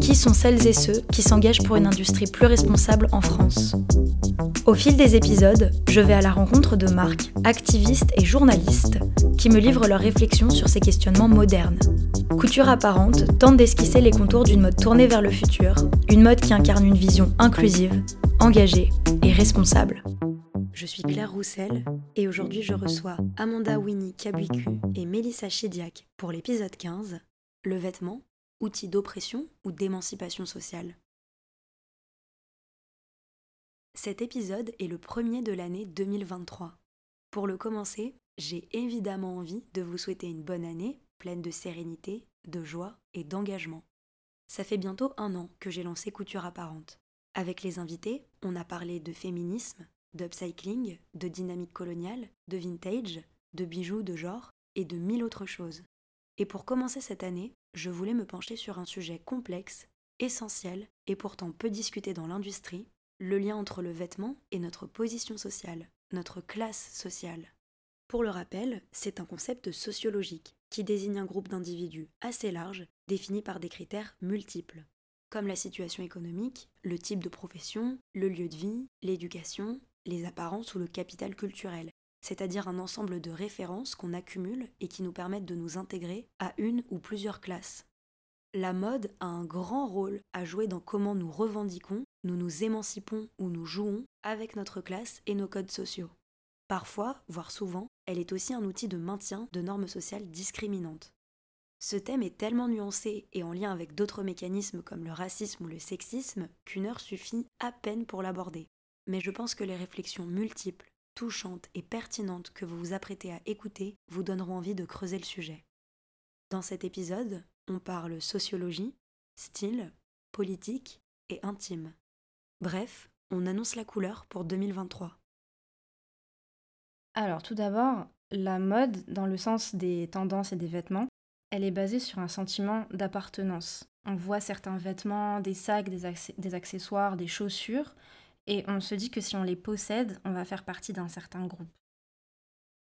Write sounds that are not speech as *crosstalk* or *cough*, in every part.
Qui sont celles et ceux qui s'engagent pour une industrie plus responsable en France Au fil des épisodes, je vais à la rencontre de marques, activistes et journalistes qui me livrent leurs réflexions sur ces questionnements modernes. Couture apparente tente d'esquisser les contours d'une mode tournée vers le futur, une mode qui incarne une vision inclusive, engagée et responsable. Je suis Claire Roussel et aujourd'hui je reçois Amanda Winnie Kabuiku et Mélissa Chidiac pour l'épisode 15 Le vêtement, outil d'oppression ou d'émancipation sociale. Cet épisode est le premier de l'année 2023. Pour le commencer, j'ai évidemment envie de vous souhaiter une bonne année pleine de sérénité, de joie et d'engagement. Ça fait bientôt un an que j'ai lancé Couture Apparente. Avec les invités, on a parlé de féminisme, d'upcycling, de dynamique coloniale, de vintage, de bijoux de genre et de mille autres choses. Et pour commencer cette année, je voulais me pencher sur un sujet complexe, essentiel et pourtant peu discuté dans l'industrie, le lien entre le vêtement et notre position sociale, notre classe sociale. Pour le rappel, c'est un concept sociologique qui désigne un groupe d'individus assez large, défini par des critères multiples, comme la situation économique, le type de profession, le lieu de vie, l'éducation, les apparences ou le capital culturel, c'est-à-dire un ensemble de références qu'on accumule et qui nous permettent de nous intégrer à une ou plusieurs classes. La mode a un grand rôle à jouer dans comment nous revendiquons, nous nous émancipons ou nous jouons avec notre classe et nos codes sociaux. Parfois, voire souvent, elle est aussi un outil de maintien de normes sociales discriminantes. Ce thème est tellement nuancé et en lien avec d'autres mécanismes comme le racisme ou le sexisme qu'une heure suffit à peine pour l'aborder mais je pense que les réflexions multiples, touchantes et pertinentes que vous vous apprêtez à écouter vous donneront envie de creuser le sujet. Dans cet épisode, on parle sociologie, style, politique et intime. Bref, on annonce la couleur pour 2023. Alors tout d'abord, la mode, dans le sens des tendances et des vêtements, elle est basée sur un sentiment d'appartenance. On voit certains vêtements, des sacs, des, accessoires, des chaussures et on se dit que si on les possède, on va faire partie d'un certain groupe.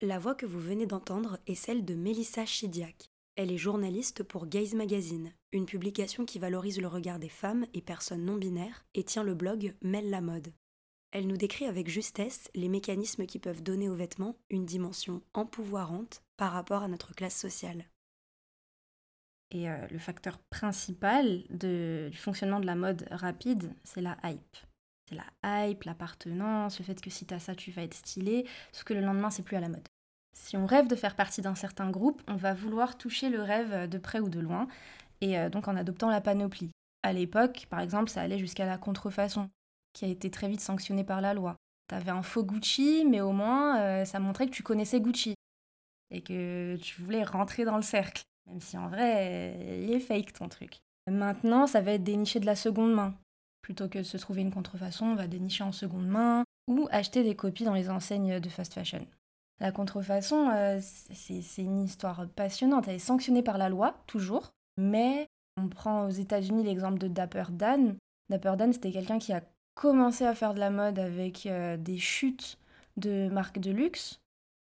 La voix que vous venez d'entendre est celle de Mélissa Chidiac. Elle est journaliste pour Gaze Magazine, une publication qui valorise le regard des femmes et personnes non binaires et tient le blog Mêle la mode. Elle nous décrit avec justesse les mécanismes qui peuvent donner aux vêtements une dimension empouvoirante par rapport à notre classe sociale. Et euh, le facteur principal du fonctionnement de la mode rapide, c'est la hype. C'est la hype, l'appartenance, le fait que si t'as ça, tu vas être stylé, sauf que le lendemain, c'est plus à la mode. Si on rêve de faire partie d'un certain groupe, on va vouloir toucher le rêve de près ou de loin, et euh, donc en adoptant la panoplie. À l'époque, par exemple, ça allait jusqu'à la contrefaçon, qui a été très vite sanctionnée par la loi. T'avais un faux Gucci, mais au moins, euh, ça montrait que tu connaissais Gucci, et que tu voulais rentrer dans le cercle, même si en vrai, il est fake ton truc. Maintenant, ça va être déniché de la seconde main. Plutôt que de se trouver une contrefaçon, on va dénicher en seconde main ou acheter des copies dans les enseignes de fast fashion. La contrefaçon, euh, c'est une histoire passionnante. Elle est sanctionnée par la loi, toujours. Mais on prend aux États-Unis l'exemple de Dapper Dan. Dapper Dan, c'était quelqu'un qui a commencé à faire de la mode avec euh, des chutes de marques de luxe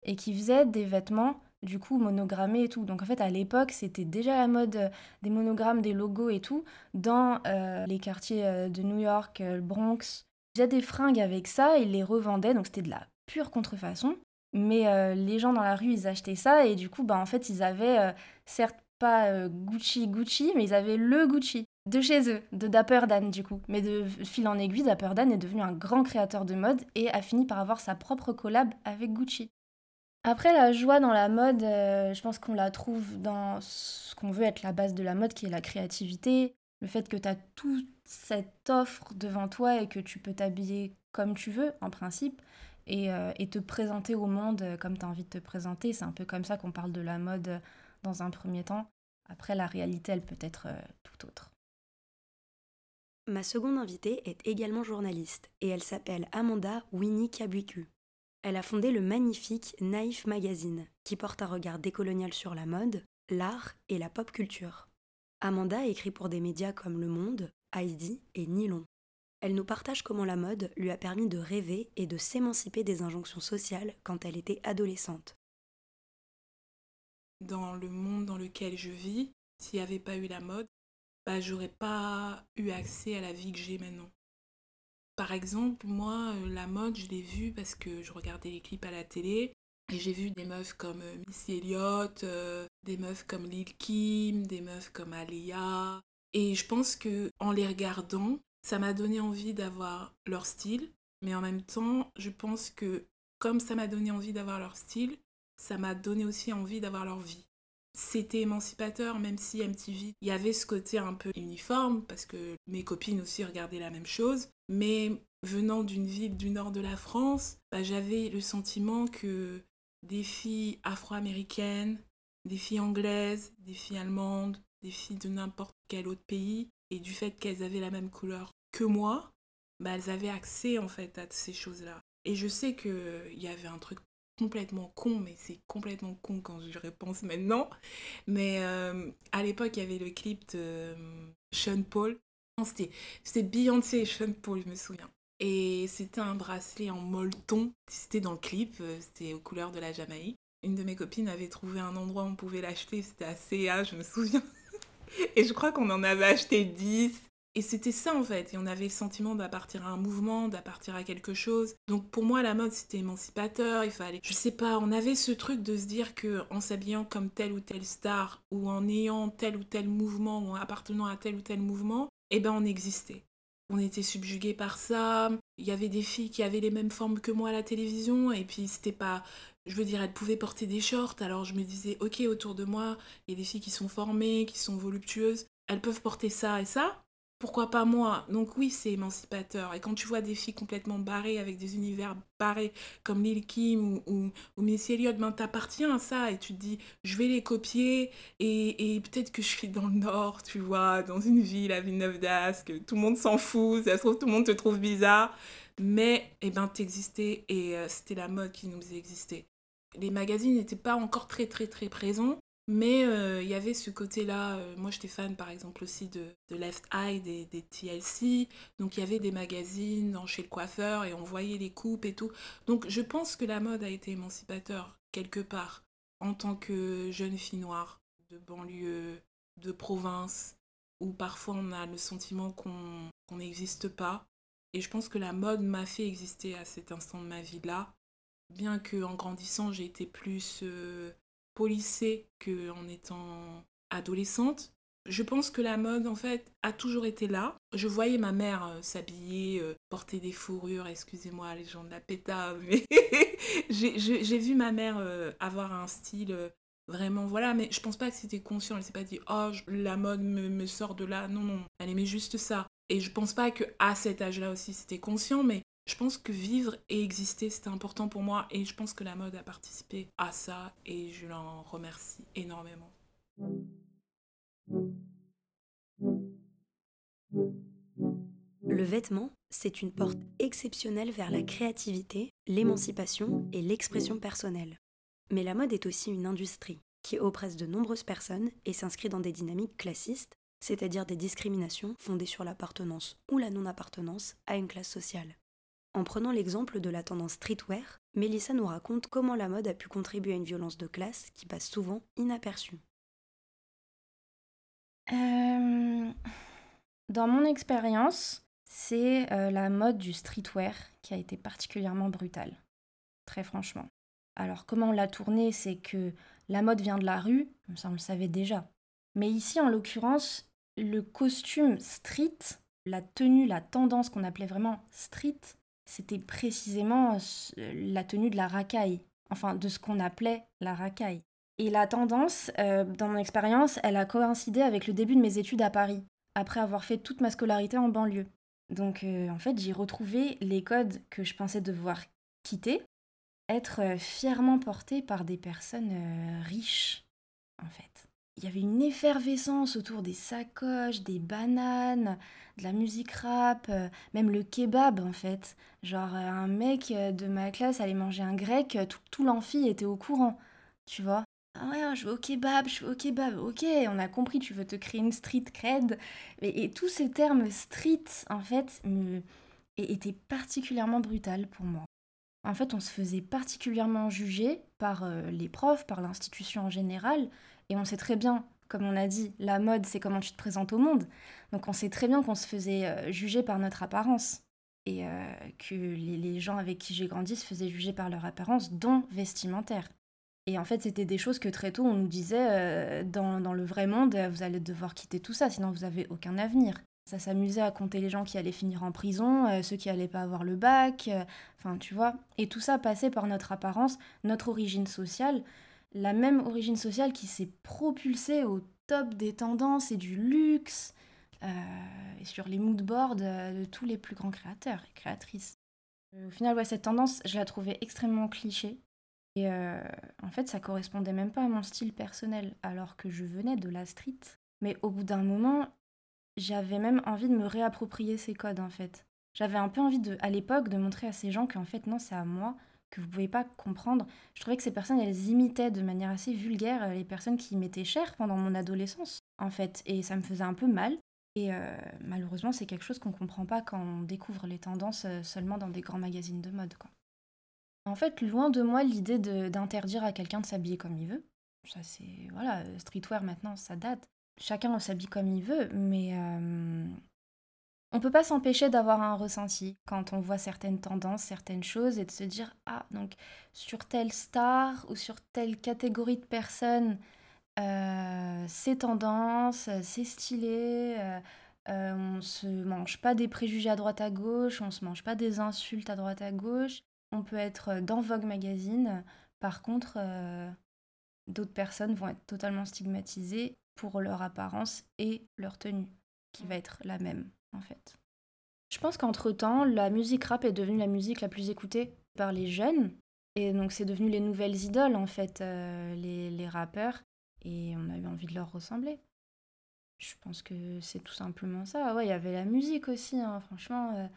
et qui faisait des vêtements du coup monogrammé et tout. Donc en fait à l'époque c'était déjà la mode euh, des monogrammes, des logos et tout dans euh, les quartiers euh, de New York, le Bronx. Il y a des fringues avec ça, ils les revendaient, donc c'était de la pure contrefaçon. Mais les gens dans la rue ils achetaient ça et du coup bah en fait ils avaient certes pas Gucci Gucci mais ils avaient le Gucci de chez eux, de Dapper Dan du coup. Mais de fil en aiguille, Dapper Dan est devenu un grand créateur de mode et a fini par avoir sa propre collab avec Gucci. Après, la joie dans la mode, euh, je pense qu'on la trouve dans ce qu'on veut être la base de la mode, qui est la créativité. Le fait que tu as toute cette offre devant toi et que tu peux t'habiller comme tu veux, en principe, et, euh, te présenter au monde comme tu as envie de te présenter. C'est un peu comme ça qu'on parle de la mode dans un premier temps. Après, la réalité, elle peut être euh, tout autre. Ma seconde invitée est également journaliste et elle s'appelle Amanda Winnie Kabuiku. Elle a fondé le magnifique Naïf Magazine, qui porte un regard décolonial sur la mode, l'art et la pop culture. Amanda écrit pour des médias comme Le Monde, Heidi et Nylon. Elle nous partage comment la mode lui a permis de rêver et de s'émanciper des injonctions sociales quand elle était adolescente. Dans le monde dans lequel je vis, s'il n'y avait pas eu la mode, bah, j'aurais pas eu accès à la vie que j'ai maintenant. Par exemple, moi, euh, la mode, je l'ai vue parce que je regardais les clips à la télé et j'ai vu des meufs comme euh, Missy Elliott, euh, des meufs comme Lil Kim, des meufs comme Alia. Et je pense que en les regardant, ça m'a donné envie d'avoir leur style, mais en même temps, je pense que comme ça m'a donné envie d'avoir leur style, ça m'a donné aussi envie d'avoir leur vie. C'était émancipateur, même si MTV, il y avait ce côté un peu uniforme, parce que mes copines aussi regardaient la même chose. Mais venant d'une ville du nord de la France, bah, j'avais le sentiment que des filles afro-américaines, des filles anglaises, des filles allemandes, des filles de n'importe quel autre pays, et du fait qu'elles avaient la même couleur que moi, bah, elles avaient accès en fait à ces choses-là. Et je sais qu'il y avait un truc complètement con, mais c'est complètement con quand je repense maintenant. Mais euh, à l'époque, il y avait le clip de euh, Sean Paul. C'était Beyoncé et Sean Paul, je me souviens. Et c'était un bracelet en molleton. C'était dans le clip, euh, c'était aux couleurs de la Jamaïque. Une de mes copines avait trouvé un endroit où on pouvait l'acheter, c'était à CA, je me souviens. *laughs* Et je crois qu'on en avait acheté 10. Et c'était ça en fait, et on avait le sentiment d'appartenir à un mouvement, d'appartenir à quelque chose. Donc pour moi la mode c'était émancipateur, il fallait, je sais pas, on avait ce truc de se dire que en s'habillant comme telle ou telle star, ou en ayant tel ou tel mouvement, ou en appartenant à tel ou tel mouvement, eh ben on existait. On était subjugués par ça. Il y avait des filles qui avaient les mêmes formes que moi à la télévision, et puis c'était pas je veux dire, elles pouvaient porter des shorts, alors je me disais, ok, autour de moi, il y a des filles qui sont formées, qui sont voluptueuses, elles peuvent porter ça et ça, pourquoi pas moi? Donc oui, c'est émancipateur. Et quand tu vois des filles complètement barrées, avec des univers barrés, comme Lil Kim ou, ou, Missy Elliott, ben t'appartiens à ça et tu te dis, je vais les copier et, et peut-être que je suis dans le Nord, tu vois, dans une ville à Villeneuve d'Ascq, tout le monde s'en fout, ça se trouve, tout le monde te trouve bizarre. Mais, eh ben, t'existais et euh, c'était la mode qui nous existait les magazines n'étaient pas encore très très très présents, mais euh, il y avait ce côté-là. Euh, moi, j'étais fan par exemple aussi de, Left Eye, des, TLC. Donc, il y avait des magazines dans, chez le coiffeur et on voyait les coupes et tout. Donc, je pense que la mode a été émancipateur quelque part en tant que jeune fille noire de banlieue, de province, où parfois on a le sentiment qu'on n'existe pas. Et je pense que la mode m'a fait exister à cet instant de ma vie-là bien que en grandissant j'ai été plus euh, polissée qu'en étant adolescente. Je pense que la mode, en fait, a toujours été là. Je voyais ma mère euh, s'habiller, euh, porter des fourrures, excusez-moi les gens de la péta, *laughs* mais j'ai vu ma mère avoir un style vraiment, voilà, mais je pense pas que c'était conscient. Elle s'est pas dit, oh, la mode me, me, sort de là. Non, non, elle aimait juste ça. Et je pense pas que à cet âge-là aussi c'était conscient, mais je pense que vivre et exister, c'était important pour moi et je pense que la mode a participé à ça et je l'en remercie énormément. Le vêtement, c'est une porte exceptionnelle vers la créativité, l'émancipation et l'expression personnelle. Mais la mode est aussi une industrie qui oppresse de nombreuses personnes et s'inscrit dans des dynamiques classistes, c'est-à-dire des discriminations fondées sur l'appartenance ou la non-appartenance à une classe sociale. En prenant l'exemple de la tendance streetwear, Mélissa nous raconte comment la mode a pu contribuer à une violence de classe qui passe souvent inaperçue. Euh, dans mon expérience, c'est euh, la mode du streetwear qui a été particulièrement brutale, très franchement. Alors comment on l'a tournée, c'est que la mode vient de la rue, ça on le savait déjà. Mais ici, en l'occurrence, le costume street, la tenue, la tendance qu'on appelait vraiment street, c'était précisément la tenue de la racaille, enfin de ce qu'on appelait la racaille. Et la tendance, euh, dans mon expérience, elle a coïncidé avec le début de mes études à Paris, après avoir fait toute ma scolarité en banlieue. Donc euh, en fait, j'ai retrouvé les codes que je pensais devoir quitter, être euh, fièrement portés par des personnes riches, en fait. Il y avait une effervescence autour des sacoches, des bananes, de la musique rap, euh, même le kebab en fait. Genre euh, un mec euh, de ma classe allait manger un grec, tout, tout l'amphi était au courant, tu vois. Ah ouais, je vais au kebab, je vais au kebab. Ok, on a compris, tu veux te créer une street cred. Et, tous ces termes street, en fait, me, étaient particulièrement brutal pour moi. En fait, on se faisait particulièrement juger par les profs, par l'institution en général, et on sait très bien, comme on a dit, la mode, c'est comment tu te présentes au monde. Donc on sait très bien qu'on se faisait euh, juger par notre apparence. Et euh, que les, gens avec qui j'ai grandi se faisaient juger par leur apparence, dont vestimentaire. Et en fait, c'était des choses que très tôt, on nous disait, euh, dans, le vrai monde, vous allez devoir quitter tout ça, sinon vous n'avez aucun avenir. Ça s'amusait à compter les gens qui allaient finir en prison, ceux qui allaient pas avoir le bac, enfin tu vois. Et tout ça passait par notre apparence, notre origine sociale, la même origine sociale qui s'est propulsée au top des tendances et du luxe, euh, et sur les moodboards euh, de tous les plus grands créateurs et créatrices. Euh, au final, ouais, cette tendance, je la trouvais extrêmement cliché. Et en fait, ça correspondait même pas à mon style personnel, alors que je venais de la street. Mais au bout d'un moment, j'avais même envie de me réapproprier ces codes, en fait. J'avais un peu envie, de, à l'époque, de montrer à ces gens qu'en fait, non, c'est à moi que vous pouvez pas comprendre. Je trouvais que ces personnes, elles imitaient de manière assez vulgaire euh, les personnes qui m'étaient chères pendant mon adolescence, en fait. Et ça me faisait un peu mal. Et euh, malheureusement, c'est quelque chose qu'on comprend pas quand on découvre les tendances euh, seulement dans des grands magazines de mode, quoi. En fait, loin de moi l'idée d'interdire à quelqu'un de s'habiller comme il veut. Ça, c'est. Voilà, streetwear maintenant, ça date. Chacun s'habille comme il veut, mais on peut pas s'empêcher d'avoir un ressenti quand on voit certaines tendances, certaines choses et de se dire ah donc sur telle star ou sur telle catégorie de personnes euh, c'est tendance, c'est stylé, euh, euh, on se mange pas des préjugés à droite à gauche, on se mange pas des insultes à droite à gauche, on peut être dans Vogue magazine. Par contre, d'autres personnes vont être totalement stigmatisées pour leur apparence et leur tenue, qui va être la même en fait. Je pense qu'entre-temps, la musique rap est devenue la musique la plus écoutée par les jeunes. Et donc c'est devenu les nouvelles idoles, en fait, euh, les, les, rappeurs. Et on a eu envie de leur ressembler. Je pense que c'est tout simplement ça. Ouais, il y avait la musique aussi, hein, franchement. Euh,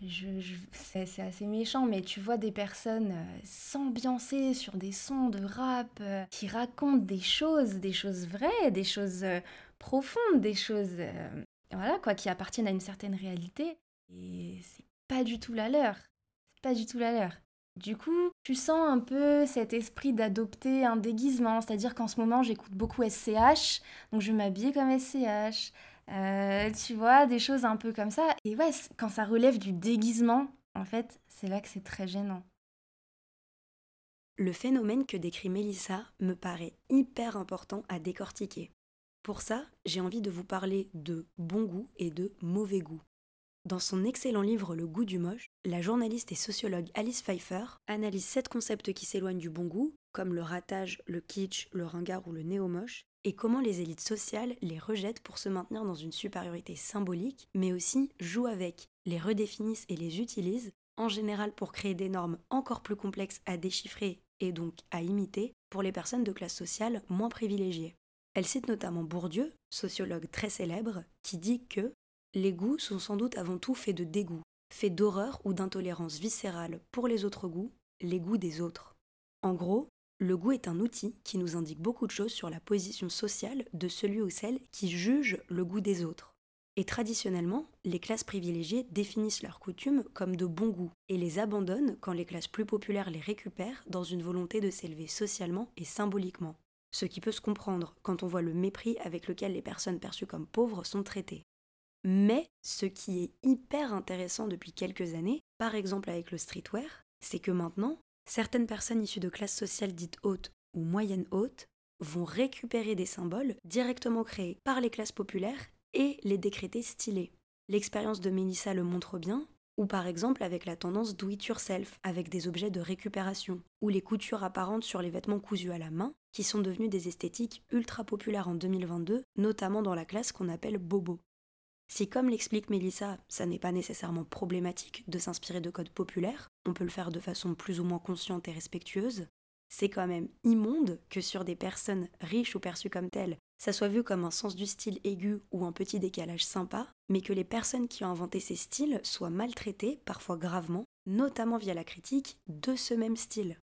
je, c'est assez méchant, mais tu vois des personnes euh, s'ambiancer sur des sons de rap qui racontent des choses, des choses vraies, des choses profondes, des choses voilà, quoi, qui appartiennent à une certaine réalité. Et c'est pas du tout la leur. C'est pas du tout la leur. Du coup, tu sens un peu cet esprit d'adopter un déguisement, c'est-à-dire qu'en ce moment, j'écoute beaucoup SCH, donc je m'habille comme SCH. Euh, tu vois, des choses un peu comme ça. Et ouais, quand ça relève du déguisement, en fait, c'est là que c'est très gênant. Le phénomène que décrit Mélissa me paraît hyper important à décortiquer. Pour ça, j'ai envie de vous parler de bon goût et de mauvais goût. Dans son excellent livre Le goût du moche, la journaliste et sociologue Alice Pfeiffer analyse sept concepts qui s'éloignent du bon goût, comme le ratage, le kitsch, le ringard ou le néo-moche, et comment les élites sociales les rejettent pour se maintenir dans une supériorité symbolique, mais aussi jouent avec, les redéfinissent et les utilisent, en général pour créer des normes encore plus complexes à déchiffrer et donc à imiter pour les personnes de classe sociale moins privilégiées. Elle cite notamment Bourdieu, sociologue très célèbre, qui dit que les goûts sont sans doute avant tout faits de dégoût, faits d'horreur ou d'intolérance viscérale pour les autres goûts, les goûts des autres. En gros, le goût est un outil qui nous indique beaucoup de choses sur la position sociale de celui ou celle qui juge le goût des autres. Et traditionnellement, les classes privilégiées définissent leurs coutumes comme de bon goût et les abandonnent quand les classes plus populaires les récupèrent dans une volonté de s'élever socialement et symboliquement ce qui peut se comprendre quand on voit le mépris avec lequel les personnes perçues comme pauvres sont traitées. Mais ce qui est hyper intéressant depuis quelques années, par exemple avec le streetwear, c'est que maintenant, certaines personnes issues de classes sociales dites hautes ou moyennes hautes vont récupérer des symboles directement créés par les classes populaires et les décréter stylés. L'expérience de Melissa le montre bien, ou par exemple avec la tendance do it yourself, avec des objets de récupération, ou les coutures apparentes sur les vêtements cousus à la main, qui sont devenus des esthétiques ultra populaires en 2022, notamment dans la classe qu'on appelle bobo. Si comme l'explique Mélissa, ça n'est pas nécessairement problématique de s'inspirer de codes populaires, on peut le faire de façon plus ou moins consciente et respectueuse, c'est quand même immonde que sur des personnes riches ou perçues comme telles, ça soit vu comme un sens du style aigu ou un petit décalage sympa, mais que les personnes qui ont inventé ces styles soient maltraitées, parfois gravement, notamment via la critique, de ce même style.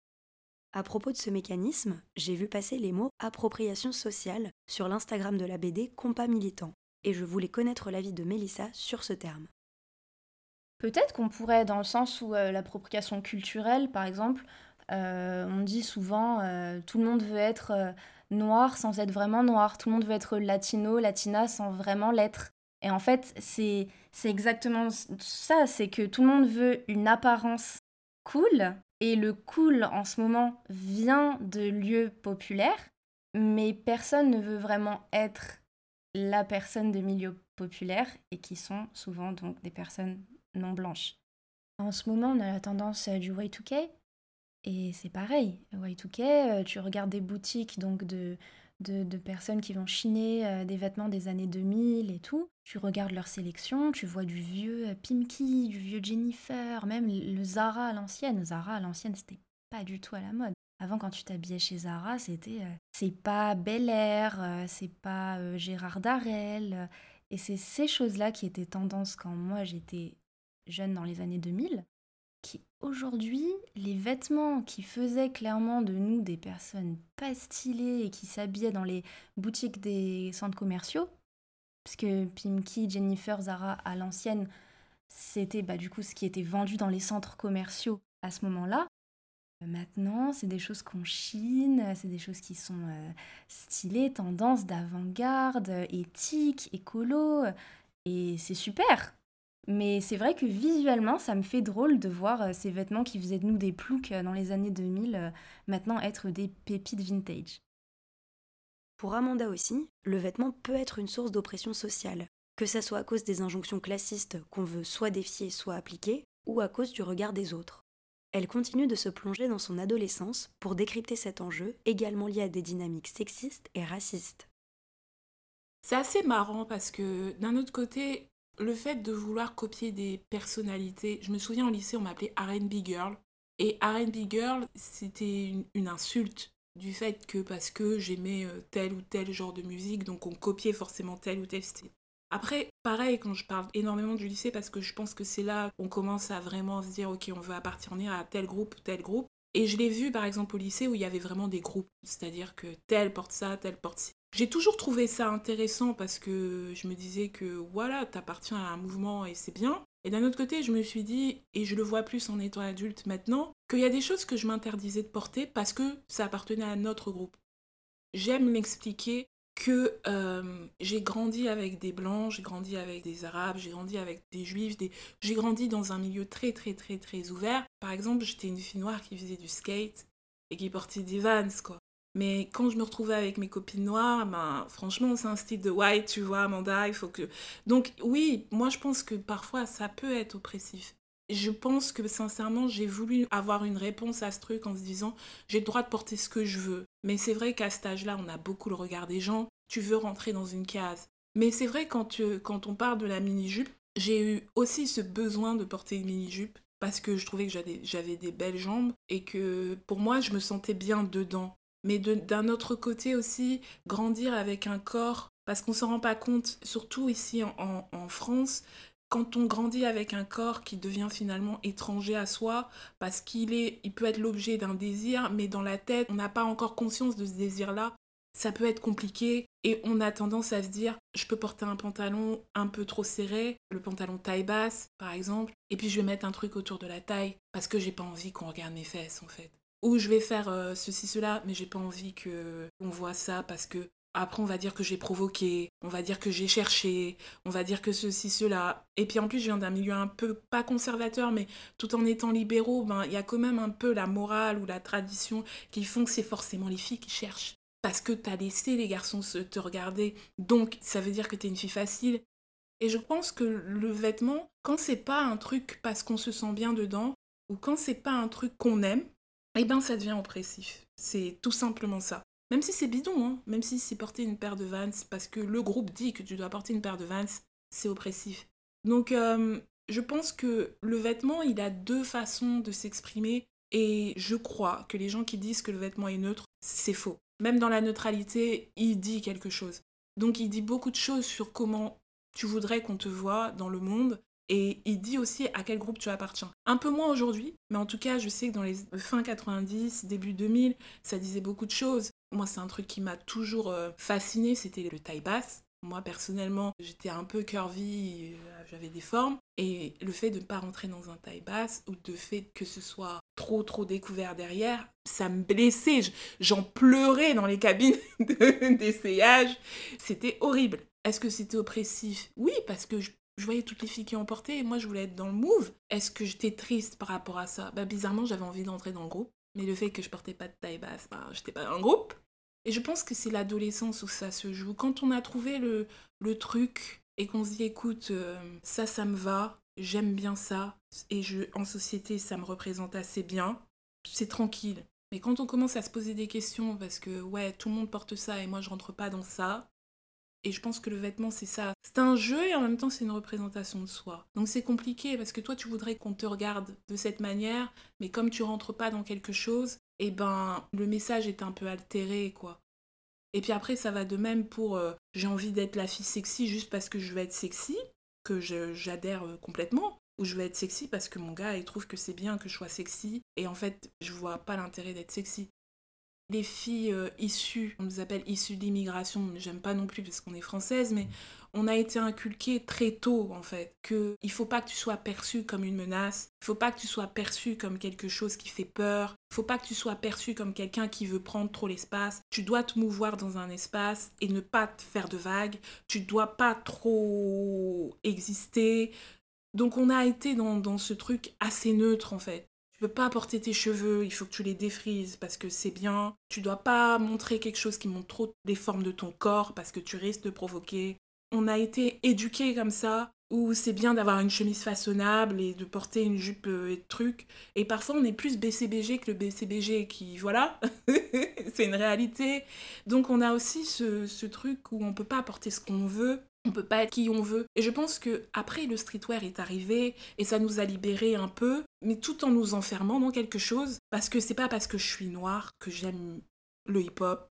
À propos de ce mécanisme, j'ai vu passer les mots appropriation sociale sur l'Instagram de la BD Compas Militant, et je voulais connaître l'avis de Mélissa sur ce terme. Peut-être qu'on pourrait, dans le sens où euh, l'appropriation culturelle, par exemple, euh, on dit souvent euh, tout le monde veut être noir sans être vraiment noir, tout le monde veut être latino, latina sans vraiment l'être. Et en fait, c'est exactement ça, c'est que tout le monde veut une apparence cool, et le cool en ce moment vient de lieux populaires, mais personne ne veut vraiment être la personne de milieu populaire, et qui sont souvent donc des personnes non blanches. En ce moment, on a la tendance du Y2K, et c'est pareil, Y2K, euh, tu regardes des boutiques donc de, de, personnes qui vont chiner euh, des vêtements des années 2000 et tout. Tu regardes leur sélection, tu vois du vieux euh, Pimki, du vieux Jennifer, même le Zara à l'ancienne. Zara à l'ancienne, c'était pas du tout à la mode. Avant, quand tu t'habillais chez Zara, c'était c'est pas Bel Air, c'est pas Gérard Darrel. et c'est ces choses-là qui étaient tendance quand moi j'étais jeune dans les années 2000 qui aujourd'hui, les vêtements qui faisaient clairement de nous des personnes pas stylées et qui s'habillaient dans les boutiques des centres commerciaux, puisque Pimki, Jennifer, Zara à l'ancienne, c'était bah, du coup ce qui était vendu dans les centres commerciaux à ce moment-là. Maintenant, c'est des choses qu'on chine, c'est des choses qui sont euh, stylées, tendances d'avant-garde, éthiques, écolo, et c'est super. Mais c'est vrai que visuellement, ça me fait drôle de voir euh, ces vêtements qui faisaient de nous des ploucs euh, dans les années 2000 euh, maintenant être des pépites vintage. Pour Amanda aussi, le vêtement peut être une source d'oppression sociale, que ça soit à cause des injonctions classistes qu'on veut soit défier, soit appliquer, ou à cause du regard des autres. Elle continue de se plonger dans son adolescence pour décrypter cet enjeu, également lié à des dynamiques sexistes et racistes. C'est assez marrant parce que d'un autre côté, le fait de vouloir copier des personnalités, je me souviens au lycée, on m'appelait RB Girl. Et RB Girl, c'était une, insulte du fait que parce que j'aimais euh, tel ou tel genre de musique, donc on copiait forcément tel ou tel style. Après, pareil, quand je parle énormément du lycée, parce que je pense que c'est là qu'on commence à vraiment se dire, ok, on veut appartenir à tel groupe, tel groupe. Et je l'ai vu, par exemple, au lycée où il y avait vraiment des groupes. C'est-à-dire que tel porte ça, tel porte ci. J'ai toujours trouvé ça intéressant parce que je me disais que voilà, t'appartiens à un mouvement et c'est bien. Et d'un autre côté, je me suis dit, et je le vois plus en étant adulte maintenant, qu'il y a des choses que je m'interdisais de porter parce que ça appartenait à notre groupe. J'aime m'expliquer que euh, j'ai grandi avec des blancs, j'ai grandi avec des arabes, j'ai grandi avec des juifs, j'ai grandi dans un milieu très très très très ouvert. Par exemple, j'étais une fille noire qui faisait du skate et qui portait des vans, quoi. Mais quand je me retrouvais avec mes copines noires, ben, franchement, c'est un style de white, tu vois, Amanda, il faut que... Donc oui, moi je pense que parfois ça peut être oppressif. Je pense que sincèrement, j'ai voulu avoir une réponse à ce truc en se disant, j'ai le droit de porter ce que je veux. Mais c'est vrai qu'à cet âge-là, on a beaucoup le regard des gens, tu veux rentrer dans une case. Mais c'est vrai, quand, tu, quand on parle de la mini-jupe, j'ai eu aussi ce besoin de porter une mini-jupe parce que je trouvais que j'avais des belles jambes et que pour moi, je me sentais bien dedans mais d'un autre côté aussi, grandir avec un corps, parce qu'on ne s'en rend pas compte, surtout ici en, France, quand on grandit avec un corps qui devient finalement étranger à soi, parce qu'il est, il peut être l'objet d'un désir, mais dans la tête, on n'a pas encore conscience de ce désir-là, ça peut être compliqué et on a tendance à se dire je peux porter un pantalon un peu trop serré, le pantalon taille basse par exemple, et puis je vais mettre un truc autour de la taille parce que j'ai pas envie qu'on regarde mes fesses en fait ou je vais faire euh, ceci, cela, mais j'ai pas envie que on voit ça parce que après on va dire que j'ai provoqué, on va dire que j'ai cherché, on va dire que ceci, cela. Et puis en plus je viens d'un milieu un peu pas conservateur, mais tout en étant libéraux, ben il y a quand même un peu la morale ou la tradition qui font que c'est forcément les filles qui cherchent. Parce que t'as laissé les garçons te regarder, donc ça veut dire que t'es une fille facile. Et je pense que le vêtement, quand c'est pas un truc parce qu'on se sent bien dedans, ou quand c'est pas un truc qu'on aime, eh ben ça devient oppressif. C'est tout simplement ça. Même si c'est bidon, hein, même si c'est porter une paire de Vans parce que le groupe dit que tu dois porter une paire de Vans, c'est oppressif. Donc euh, je pense que le vêtement, il a deux façons de s'exprimer Et je crois que les gens qui disent que le vêtement est neutre, c'est faux. Même dans la neutralité, il dit quelque chose. Donc il dit beaucoup de choses sur comment tu voudrais qu'on te voit dans le monde. Et il dit aussi à quel groupe tu appartiens. Un peu moins aujourd'hui, mais en tout cas, je sais que dans les fin 90, début 2000, ça disait beaucoup de choses. Moi, c'est un truc qui m'a toujours euh, fasciné, c'était le taille basse. Moi, personnellement, j'étais un peu curvy, euh, j'avais des formes. Et le fait de ne pas rentrer dans un taille basse ou de fait que ce soit trop, trop découvert derrière, ça me blessait. J'en pleurais dans les cabines *laughs* d'essayage. C'était horrible. Est-ce que c'était oppressif? Oui, parce que je, voyais toutes les filles qui en portaient et moi, je voulais être dans le move. Est-ce que j'étais triste par rapport à ça? Bah, Bizarrement, j'avais envie d'entrer dans le groupe. Mais le fait que je portais pas de taille basse, bah, j'étais pas dans le groupe. Et je pense que c'est l'adolescence où ça se joue. Quand on a trouvé le, le truc et qu'on se dit écoute, euh, ça, ça me va, j'aime bien ça, et je, en société, ça me représente assez bien, c'est tranquille. Mais quand on commence à se poser des questions parce que ouais, tout le monde porte ça et moi je rentre pas dans ça, et je pense que le vêtement, c'est ça. C'est un jeu et en même temps, c'est une représentation de soi. Donc c'est compliqué parce que toi, tu voudrais qu'on te regarde de cette manière, mais comme tu rentres pas dans quelque chose, eh ben, le message est un peu altéré, quoi. Et puis après, ça va de même pour euh, j'ai envie d'être la fille sexy juste parce que je veux être sexy, que j'adhère euh, complètement, ou je veux être sexy parce que mon gars, il trouve que c'est bien que je sois sexy, et en fait, je vois pas l'intérêt d'être sexy les filles euh, issues, on nous appelle issues d'immigration, j'aime pas non plus parce qu'on est française, mais on a été inculqué très tôt en fait que il faut pas que tu sois perçu comme une menace, il faut pas que tu sois perçu comme quelque chose qui fait peur, il faut pas que tu sois perçu comme quelqu'un qui veut prendre trop l'espace. Tu dois te mouvoir dans un espace et ne pas te faire de vagues. Tu dois pas trop exister. Donc on a été dans ce truc assez neutre en fait. Peux pas porter tes cheveux, il faut que tu les défrises parce que c'est bien. Tu dois pas montrer quelque chose qui montre trop les formes de ton corps parce que tu risques de provoquer. On a été éduqués comme ça, où c'est bien d'avoir une chemise façonnable et de porter une jupe euh, et trucs. Et parfois, on est plus BCBG que le BCBG qui, voilà, *laughs* c'est une réalité. Donc, on a aussi ce, ce truc où on peut pas porter ce qu'on veut on peut pas être qui on veut. Et je pense que après le streetwear est arrivé et ça nous a libérés un peu, mais tout en nous enfermant dans quelque chose, parce que c'est pas parce que je suis noire que j'aime le hip-hop.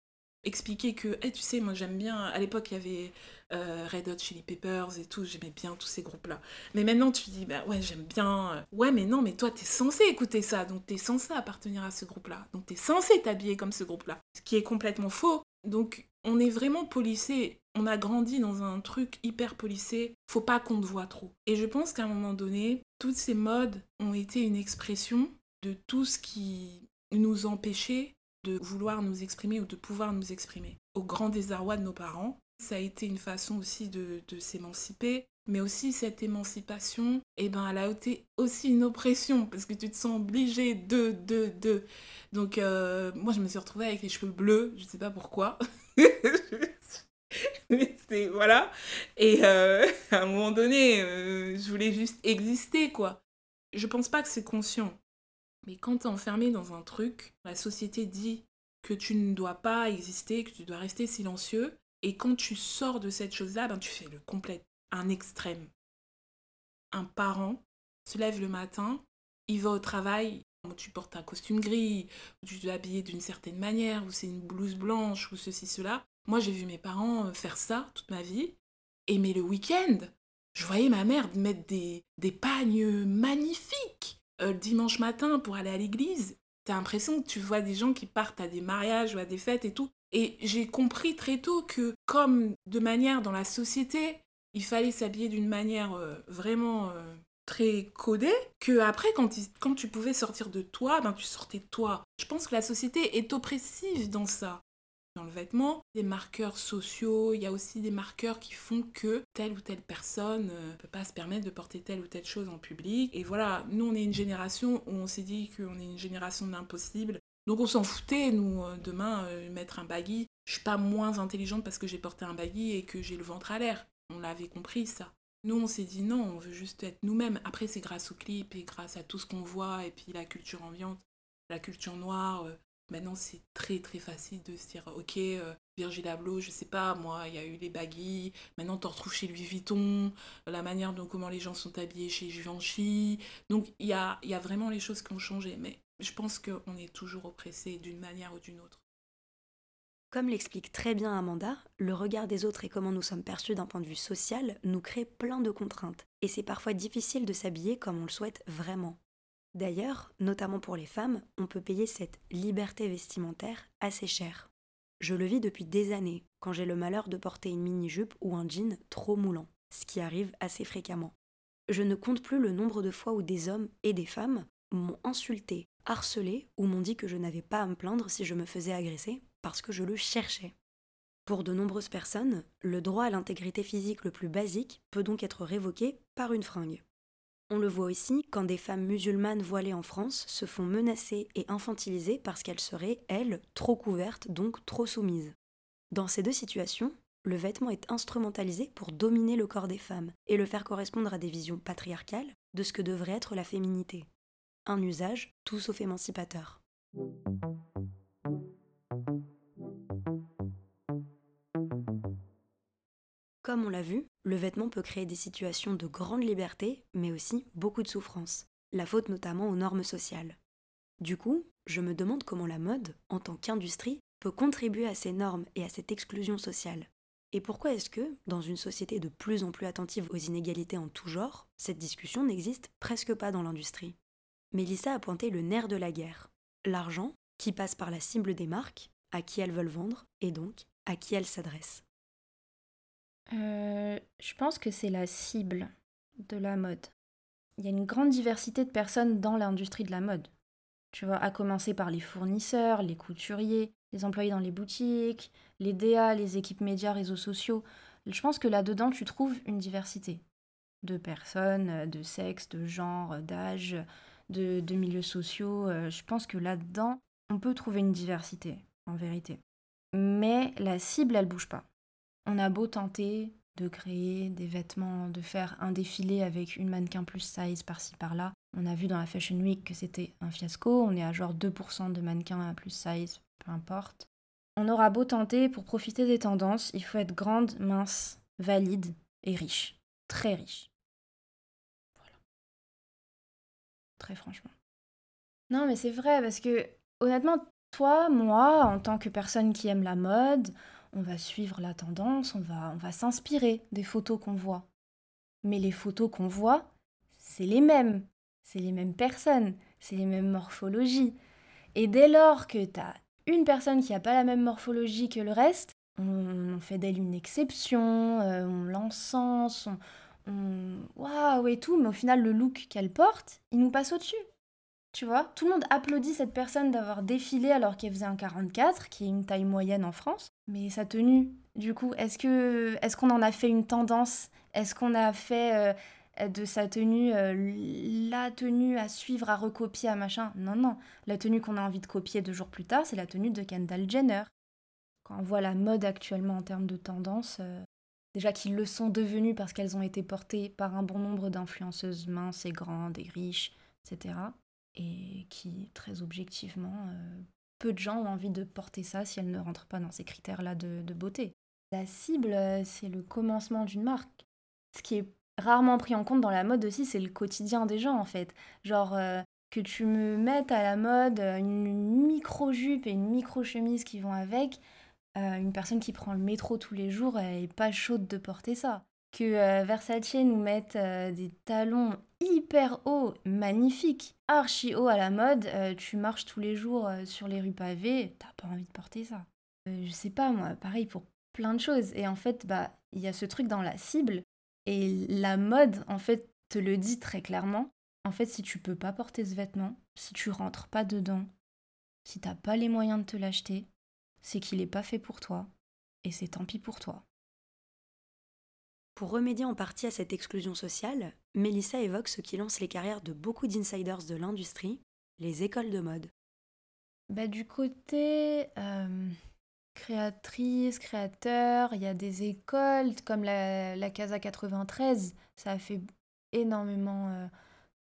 Expliquer que, hey, tu sais, moi j'aime bien. À l'époque, il y avait euh, Red Hot Chili Peppers et tout, j'aimais bien tous ces groupes-là. Mais maintenant, tu dis, bah ouais, j'aime bien. Euh, ouais, mais non, mais toi, t'es censé écouter ça, donc t'es censé appartenir à ce groupe-là. Donc t'es censé t'habiller comme ce groupe-là. Ce qui est complètement faux. Donc on est vraiment policé. On a grandi dans un truc hyper policé. Faut pas qu'on te voit trop. Et je pense qu'à un moment donné, toutes ces modes ont été une expression de tout ce qui nous empêchait de vouloir nous exprimer ou de pouvoir nous exprimer. Au grand désarroi de nos parents, ça a été une façon aussi de, s'émanciper. Mais aussi cette émancipation, eh ben, elle a été aussi une oppression parce que tu te sens obligé de, de, de. Donc euh, moi je me suis retrouvée avec les cheveux bleus, je ne sais pas pourquoi. *laughs* c'est voilà. Et euh, à un moment donné, euh, je voulais juste exister, quoi. Je pense pas que c'est conscient. Mais quand tu es enfermé dans un truc, la société dit que tu ne dois pas exister, que tu dois rester silencieux. Et quand tu sors de cette chose-là, ben, tu fais le complet, un extrême. Un parent se lève le matin, il va au travail, tu portes un costume gris, tu dois habiller d'une certaine manière, ou c'est une blouse blanche, ou ceci, cela. Moi, j'ai vu mes parents euh, faire ça toute ma vie. Et mais le week-end, je voyais ma mère mettre des, des pagnes magnifiques euh, le dimanche matin pour aller à l'église. T'as l'impression que tu vois des gens qui partent à des mariages ou à des fêtes et tout. Et j'ai compris très tôt que, comme de manière dans la société, il fallait s'habiller d'une manière euh, vraiment très codé que après quand, tu pouvais sortir de toi ben tu sortais de toi. Je pense que la société est oppressive dans ça. Dans le vêtement des marqueurs sociaux il y a aussi des marqueurs qui font que telle ou telle personne ne euh, peut pas se permettre de porter telle ou telle chose en public. Et voilà nous on est une génération où on s'est dit qu'on est une génération de l'impossible donc on s'en foutait nous euh, demain euh, mettre un baggy. Je suis pas moins intelligente parce que j'ai porté un baggy et que j'ai le ventre à l'air on l'avait compris ça nous, on s'est dit non, on veut juste être nous-mêmes. Après, c'est grâce au clip et grâce à tout ce qu'on voit et puis la culture ambiante, la culture noire. Euh, maintenant, c'est très très facile de se dire ok, euh, Virgil Abloh, je sais pas, moi, il y a eu les baggy. Maintenant, t'en retrouves chez Louis Vuitton, la manière dont comment les gens sont habillés chez Givenchy. Donc, il y a, y a vraiment les choses qui ont changé. Mais je pense qu'on est toujours oppressé d'une manière ou d'une autre. Comme l'explique très bien Amanda, le regard des autres et comment nous sommes perçus d'un point de vue social nous crée plein de contraintes, et c'est parfois difficile de s'habiller comme on le souhaite vraiment. D'ailleurs, notamment pour les femmes, on peut payer cette liberté vestimentaire assez cher. Je le vis depuis des années, quand j'ai le malheur de porter une mini-jupe ou un jean trop moulant, ce qui arrive assez fréquemment. Je ne compte plus le nombre de fois où des hommes et des femmes m'ont insulté, harcelé ou m'ont dit que je n'avais pas à me plaindre si je me faisais agresser parce que je le cherchais. Pour de nombreuses personnes, le droit à l'intégrité physique le plus basique peut donc être révoqué par une fringue. On le voit aussi quand des femmes musulmanes voilées en France se font menacer et infantiliser parce qu'elles seraient, elles, trop couvertes, donc trop soumises. Dans ces deux situations, le vêtement est instrumentalisé pour dominer le corps des femmes et le faire correspondre à des visions patriarcales de ce que devrait être la féminité. Un usage tout sauf émancipateur. Comme on l'a vu, le vêtement peut créer des situations de grande liberté, mais aussi beaucoup de souffrance, la faute notamment aux normes sociales. Du coup, je me demande comment la mode, en tant qu'industrie, peut contribuer à ces normes et à cette exclusion sociale. Et pourquoi est-ce que, dans une société de plus en plus attentive aux inégalités en tout genre, cette discussion n'existe presque pas dans l'industrie? Mélissa a pointé le nerf de la guerre, l'argent qui passe par la cible des marques, à qui elles veulent vendre, et donc à qui elles s'adressent. Euh, je pense que c'est la cible de la mode. Il y a une grande diversité de personnes dans l'industrie de la mode. Tu vois, à commencer par les fournisseurs, les couturiers, les employés dans les boutiques, les DA, les équipes médias, réseaux sociaux. Je pense que là-dedans, tu trouves une diversité de personnes, de sexe, de genre, d'âge, de, de, milieux sociaux. Euh, je pense que là-dedans, on peut trouver une diversité, en vérité. Mais la cible, elle bouge pas. On a beau tenter de créer des vêtements, de faire un défilé avec une mannequin plus size par-ci par-là. On a vu dans la Fashion Week que c'était un fiasco, on est à genre 2% de mannequins à plus size, peu importe. On aura beau tenter, pour profiter des tendances, il faut être grande, mince, valide et riche. Très riche. Voilà. Très franchement. Non mais c'est vrai, parce que honnêtement, toi, moi, en tant que personne qui aime la mode, on va suivre la tendance, on va, on va s'inspirer des photos qu'on voit. Mais les photos qu'on voit, c'est les mêmes. C'est les mêmes personnes, c'est les mêmes morphologies. Et dès lors que tu as une personne qui n'a pas la même morphologie que le reste, on, fait d'elle une exception, euh, on l'encense, on. Waouh et tout, mais au final, le look qu'elle porte, il nous passe au-dessus. Tu vois, tout le monde applaudit cette personne d'avoir défilé alors qu'elle faisait un 44, qui est une taille moyenne en France. Mais sa tenue, du coup, est-ce que est-ce qu'on en a fait une tendance? Est-ce qu'on a fait euh, de sa tenue euh, la tenue à suivre, à recopier, à machin? Non, non. La tenue qu'on a envie de copier deux jours plus tard, c'est la tenue de Kendall Jenner. Quand on voit la mode actuellement en termes de tendance, euh, déjà qu'ils le sont devenus parce qu'elles ont été portées par un bon nombre d'influenceuses minces et grandes et riches, etc et qui, très objectivement, euh, peu de gens ont envie de porter ça si elles ne rentrent pas dans ces critères-là de, beauté. La cible, euh, c'est le commencement d'une marque. Ce qui est rarement pris en compte dans la mode aussi, c'est le quotidien des gens en fait. Genre euh, que tu me mettes à la mode une micro-jupe et une micro-chemise qui vont avec, une personne qui prend le métro tous les jours, elle est pas chaude de porter ça que euh, Versace nous mette des talons hyper hauts, magnifiques, archi hauts à la mode, euh, tu marches tous les jours sur les rues pavées, t'as pas envie de porter ça. je sais pas moi, pareil pour plein de choses. Et en fait, bah, il y a ce truc dans la cible et la mode, en fait, te le dit très clairement. En fait, si tu peux pas porter ce vêtement, si tu rentres pas dedans, si t'as pas les moyens de te l'acheter, c'est qu'il est pas fait pour toi. Et c'est tant pis pour toi. Pour remédier en partie à cette exclusion sociale, Melissa évoque ce qui lance les carrières de beaucoup d'insiders de l'industrie, les écoles de mode. Bah, du côté euh, créatrice, créateur, il y a des écoles comme la, Casa 93, ça a fait énormément euh,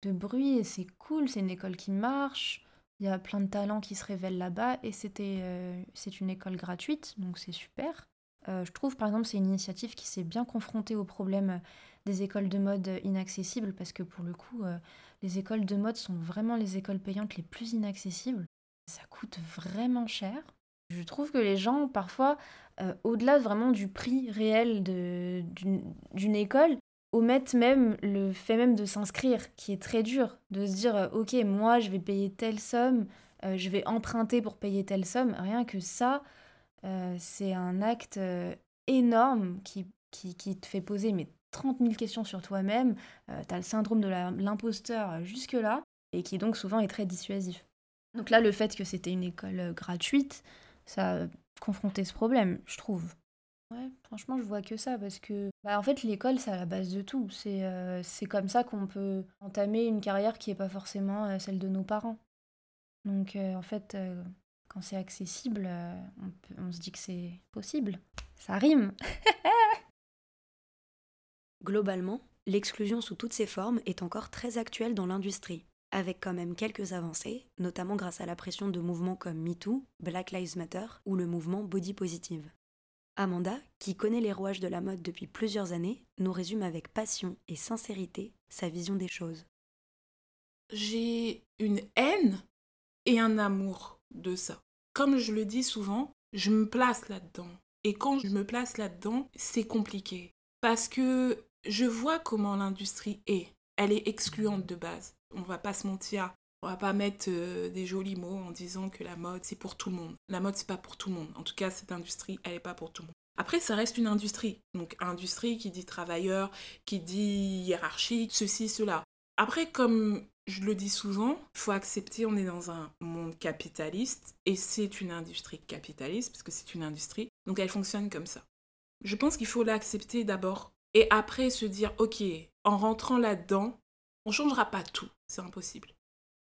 de bruit et c'est cool, c'est une école qui marche, il y a plein de talents qui se révèlent là-bas et c'était, euh, c'est une école gratuite, donc c'est super. Euh, je trouve par exemple c'est une initiative qui s'est bien confrontée au problème des écoles de mode inaccessibles, parce que pour le coup, les écoles de mode sont vraiment les écoles payantes les plus inaccessibles. Ça coûte vraiment cher. Je trouve que les gens, parfois, au-delà vraiment du prix réel d'une école, omettent même le fait même de s'inscrire, qui est très dur, de se dire, ok, moi, je vais payer telle somme, je vais emprunter pour payer telle somme. Rien que ça, c'est un acte énorme qui, qui, te fait poser mais 30 000 questions sur toi-même. tu as le syndrome de l'imposteur jusque-là, et qui donc souvent est très dissuasif. Donc là, le fait que c'était une école gratuite, ça a confronté ce problème, je trouve. Ouais, franchement, je vois que ça parce que, bah, en fait, l'école, c'est à la base de tout. C'est euh, comme ça qu'on peut entamer une carrière qui n'est pas forcément euh, celle de nos parents. Donc, euh, en fait, quand c'est accessible, on, on se dit que c'est possible. Ça rime. *laughs* Globalement, l'exclusion sous toutes ses formes est encore très actuelle dans l'industrie avec quand même quelques avancées, notamment grâce à la pression de mouvements comme MeToo, Black Lives Matter ou le mouvement Body Positive. Amanda, qui connaît les rouages de la mode depuis plusieurs années, nous résume avec passion et sincérité sa vision des choses. J'ai une haine et un amour de ça. Comme je le dis souvent, je me place là-dedans. Et quand je me place là-dedans, c'est compliqué. Parce que je vois comment l'industrie est. Elle est excluante de base on va pas se mentir. On va pas mettre euh, des jolis mots en disant que la mode c'est pour tout le monde. La mode c'est pas pour tout le monde. En tout cas, cette industrie, elle est pas pour tout le monde. Après, ça reste une industrie. Donc, industrie qui dit travailleur, qui dit hiérarchie, ceci, cela. Après, comme je le dis souvent, il faut accepter, on est dans un monde capitaliste et c'est une industrie capitaliste parce que c'est une industrie. Donc, elle fonctionne comme ça. Je pense qu'il faut l'accepter d'abord et après se dire, ok, en rentrant là-dedans, on ne changera pas tout, c'est impossible.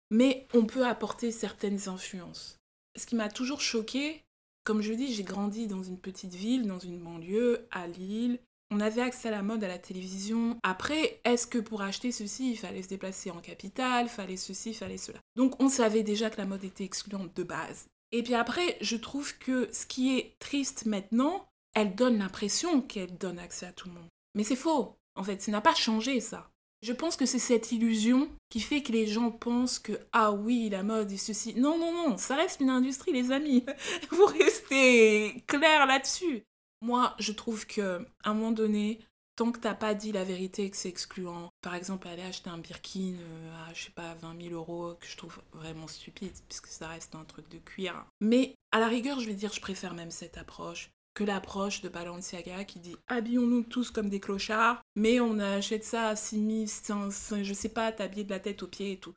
Mais on peut apporter certaines influences. Ce qui m'a toujours choqué, comme je dis, j'ai grandi dans une petite ville, dans une banlieue, à Lille. On avait accès à la mode à la télévision. Après, est-ce que pour acheter ceci, il fallait se déplacer en capitale, fallait ceci, fallait cela? Donc on savait déjà que la mode était excluante de base. Et puis après, je trouve que ce qui est triste maintenant, elle donne l'impression qu'elle donne accès à tout le monde. Mais c'est faux. En fait, ça n'a pas changé ça. Je pense que c'est cette illusion qui fait que les gens pensent que ah oui, la mode et ceci. Non, non, non, ça reste une industrie, les amis. *laughs* Vous restez clair là-dessus. Moi, je trouve que à un moment donné, tant que t'as pas dit la vérité que c'est excluant, par exemple aller acheter un Birkin euh, à je sais pas 20 000 euros, que je trouve vraiment stupide puisque ça reste un truc de cuir. Mais à la rigueur, je vais dire, je préfère même cette approche que l'approche de Balenciaga qui dit habillons-nous tous comme des clochards, mais on achète ça à 6 000, je sais pas, t'habiller de la tête aux pieds et tout.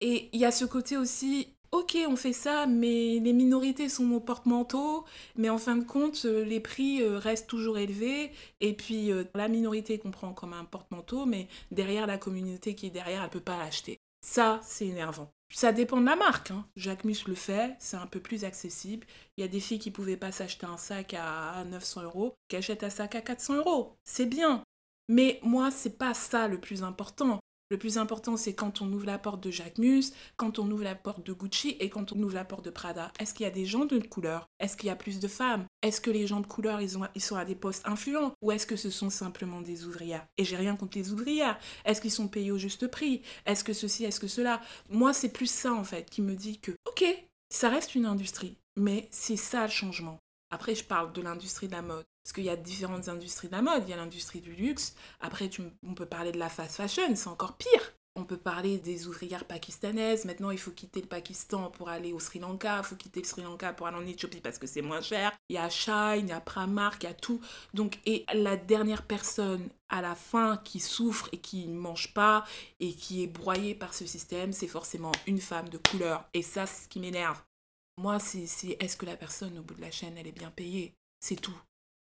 Et il y a ce côté aussi, ok, on fait ça, mais les minorités sont nos porte-manteaux, mais en fin de compte, euh, les prix euh, restent toujours élevés, et puis euh, la minorité comprend comme un porte-manteau, mais derrière la communauté qui est derrière, elle peut pas l'acheter. Ça, c'est énervant. Ça dépend de la marque. Hein. Jacques Mus le fait, c'est un peu plus accessible. Il y a des filles qui ne pouvaient pas s'acheter un sac à 900 euros, qui achètent un sac à 400 euros. C'est bien. Mais moi, c'est pas ça le plus important. Le plus important, c'est quand on ouvre la porte de Jacquemus, quand on ouvre la porte de Gucci et quand on ouvre la porte de Prada. Est-ce qu'il y a des gens de couleur? Est-ce qu'il y a plus de femmes? Est-ce que les gens de couleur, ils, ils sont à des postes influents? Ou est-ce que ce sont simplement des ouvrières? Et j'ai rien contre les ouvrières. Est-ce qu'ils sont payés au juste prix? Est-ce que ceci, est-ce que cela? Moi, c'est plus ça, en fait, qui me dit que, ok, ça reste une industrie, mais c'est ça le changement. Après, je parle de l'industrie de la mode. Parce qu'il y a différentes industries de la mode. Il y a l'industrie du luxe. Après, on peut parler de la fast fashion, c'est encore pire. On peut parler des ouvrières pakistanaises. Maintenant, il faut quitter le Pakistan pour aller au Sri Lanka. Il faut quitter le Sri Lanka pour aller en Éthiopie parce que c'est moins cher. Il y a Shine, il y a Primark, il y a tout. Donc, et la dernière personne à la fin qui souffre et qui ne mange pas et qui est broyée par ce système, c'est forcément une femme de couleur. Et ça, c'est ce qui m'énerve. Moi, c'est est-ce que la personne au bout de la chaîne, elle est bien payée? C'est tout.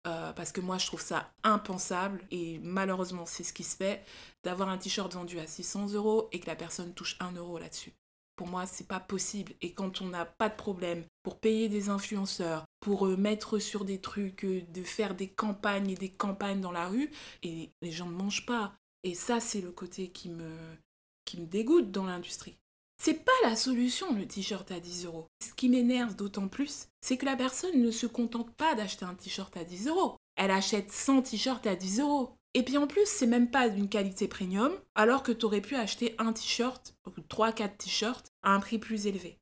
Euh, parce que moi, je trouve ça impensable, et malheureusement, c'est ce qui se fait, d'avoir un t-shirt vendu à 600 euros et que la personne touche 1 euro là-dessus. Pour moi, c'est pas possible. Et quand on n'a pas de problème pour payer des influenceurs, pour euh, mettre sur des trucs, euh, de faire des campagnes et des campagnes dans la rue, et les gens ne mangent pas. Et ça, c'est le côté qui me, qui me dégoûte dans l'industrie. C'est pas la solution le t-shirt à 10 euros. Ce qui m'énerve d'autant plus, c'est que la personne ne se contente pas d'acheter un t-shirt à 10 euros. Elle achète 100 t-shirts à 10 euros. Et puis en plus, c'est même pas d'une qualité premium, alors que tu aurais pu acheter un t-shirt ou 3-4 t-shirts à un prix plus élevé.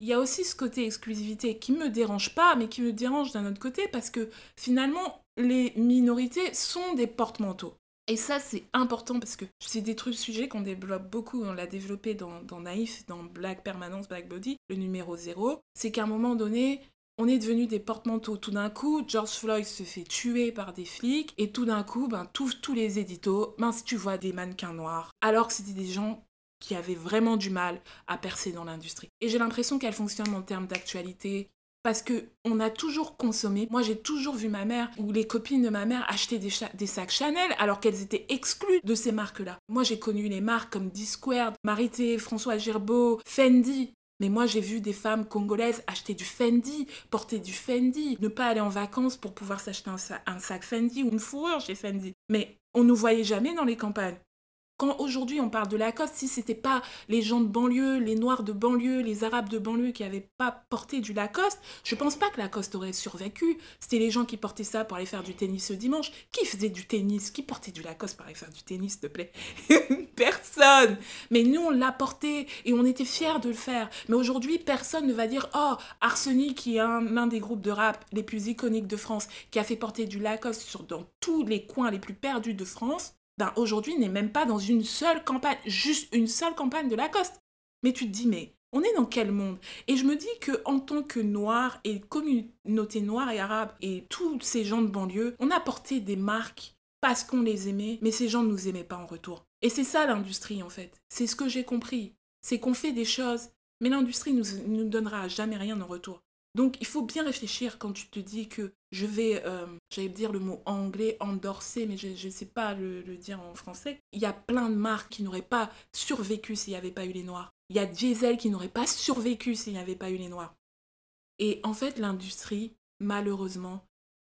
Il y a aussi ce côté exclusivité qui me dérange pas, mais qui me dérange d'un autre côté parce que finalement, les minorités sont des porte-manteaux. Et ça, c'est important parce que c'est des trucs sujets qu'on développe beaucoup. On l'a développé dans, Naïf, dans Black Permanence, Black Body, le numéro 0. C'est qu'à un moment donné, on est devenu des porte-manteaux. Tout d'un coup, George Floyd se fait tuer par des flics. Et tout d'un coup, ben, tous, les éditos, ben, si tu vois des mannequins noirs, alors que c'était des gens qui avaient vraiment du mal à percer dans l'industrie. Et j'ai l'impression qu'elle fonctionne en termes d'actualité, parce que on a toujours consommé. Moi, j'ai toujours vu ma mère ou les copines de ma mère acheter des, sacs Chanel alors qu'elles étaient exclues de ces marques-là. Moi, j'ai connu les marques comme D-Squared, Marité, François Girbeau, Fendi. Mais moi, j'ai vu des femmes congolaises acheter du Fendi, porter du Fendi, ne pas aller en vacances pour pouvoir s'acheter un, sac Fendi ou une fourrure chez Fendi. Mais on nous voyait jamais dans les campagnes. Quand aujourd'hui on parle de Lacoste, si c'était pas les gens de banlieue, les noirs de banlieue, les arabes de banlieue qui n'avaient pas porté du Lacoste, je pense pas que Lacoste aurait survécu. C'était les gens qui portaient ça pour aller faire du tennis ce dimanche. Qui faisait du tennis? Qui portait du Lacoste pour aller faire du tennis, s'il te plaît? *laughs* Personne Mais nous, on l'a porté et on était fiers de le faire. Mais aujourd'hui, personne ne va dire Oh, Arsenic, qui est un, des groupes de rap les plus iconiques de France, qui a fait porter du Lacoste dans tous les coins les plus perdus de France, ben aujourd'hui n'est même pas dans une seule campagne, juste une seule campagne de Lacoste. Mais tu te dis, mais on est dans quel monde? Et je me dis que en tant que noir et communauté noire et arabe et tous ces gens de banlieue, on a porté des marques parce qu'on les aimait, mais ces gens ne nous aimaient pas en retour. Et c'est ça l'industrie en fait. C'est ce que j'ai compris. C'est qu'on fait des choses, mais l'industrie ne nous, nous donnera jamais rien en retour. Donc il faut bien réfléchir quand tu te dis que je vais, euh, j'allais dire le mot anglais, endorser, mais je ne sais pas le, dire en français. Il y a plein de marques qui n'auraient pas survécu s'il n'y avait pas eu les Noirs. Il y a Diesel qui n'aurait pas survécu s'il n'y avait pas eu les Noirs. Et en fait, l'industrie, malheureusement,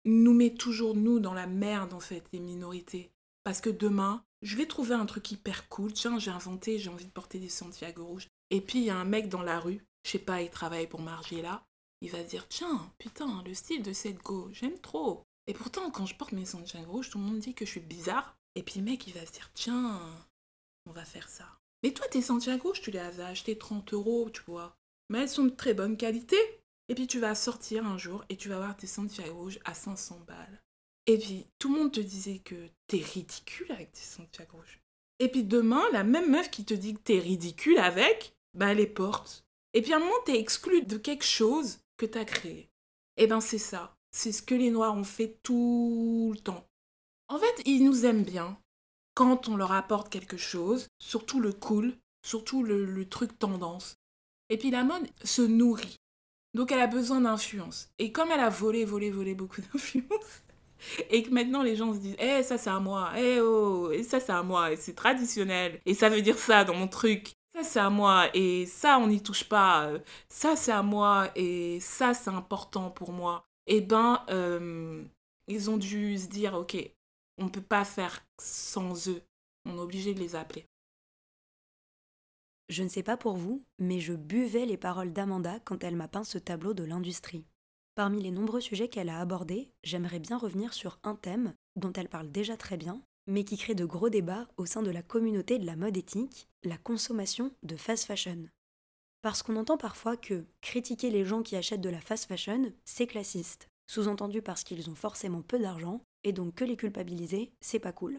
nous met toujours, nous, dans la merde, en fait, les minorités. Parce que demain, je vais trouver un truc hyper cool. Tiens, j'ai inventé, j'ai envie de porter des Santiago rouges. Et puis, il y a un mec dans la rue, je sais pas, il travaille pour Margiela il va dire Tiens, putain, le style de cette go, j'aime trop. Et pourtant, quand je porte mes Santiago rouges, tout le monde dit que je suis bizarre. Et puis mec, il va se dire Tiens, on va faire ça. Mais toi, tes Santiago rouges, tu les as achetés 30 euros, tu vois. Mais elles sont de très bonne qualité. Et puis tu vas sortir un jour et tu vas voir tes Santiago rouges à 500 balles. Et puis tout le monde te disait que t'es ridicule avec tes Santiago rouges. Et puis demain, la même meuf qui te dit que t'es ridicule avec, bah elle les porte. Et puis à un moment, t'es exclu de quelque chose que tu as créé. Eh bien, c'est ça. C'est ce que les Noirs ont fait tout le temps. En fait, ils nous aiment bien quand on leur apporte quelque chose, surtout le cool, surtout le, truc tendance. Et puis la mode se nourrit. Donc elle a besoin d'influence. Et comme elle a volé, volé, volé beaucoup *laughs* d'influence, et que maintenant les gens se disent Eh, ça c'est à moi, eh oh, et ça c'est à moi, et c'est traditionnel, et ça veut dire ça dans mon truc, ça c'est à moi et ça on n'y touche pas, euh, ça c'est à moi et ça c'est important pour moi, eh ben euh, ils ont dû se dire ok, on ne peut pas faire sans eux, on est obligé de les appeler. Je ne sais pas pour vous, mais je buvais les paroles d'Amanda quand elle m'a peint ce tableau de l'industrie. Parmi les nombreux sujets qu'elle a abordés, j'aimerais bien revenir sur un thème dont elle parle déjà très bien, mais qui crée de gros débats au sein de la communauté de la mode éthique, la consommation de fast fashion. Parce qu'on entend parfois que critiquer les gens qui achètent de la fast fashion, c'est classiste, sous-entendu parce qu'ils ont forcément peu d'argent, et donc que les culpabiliser, c'est pas cool.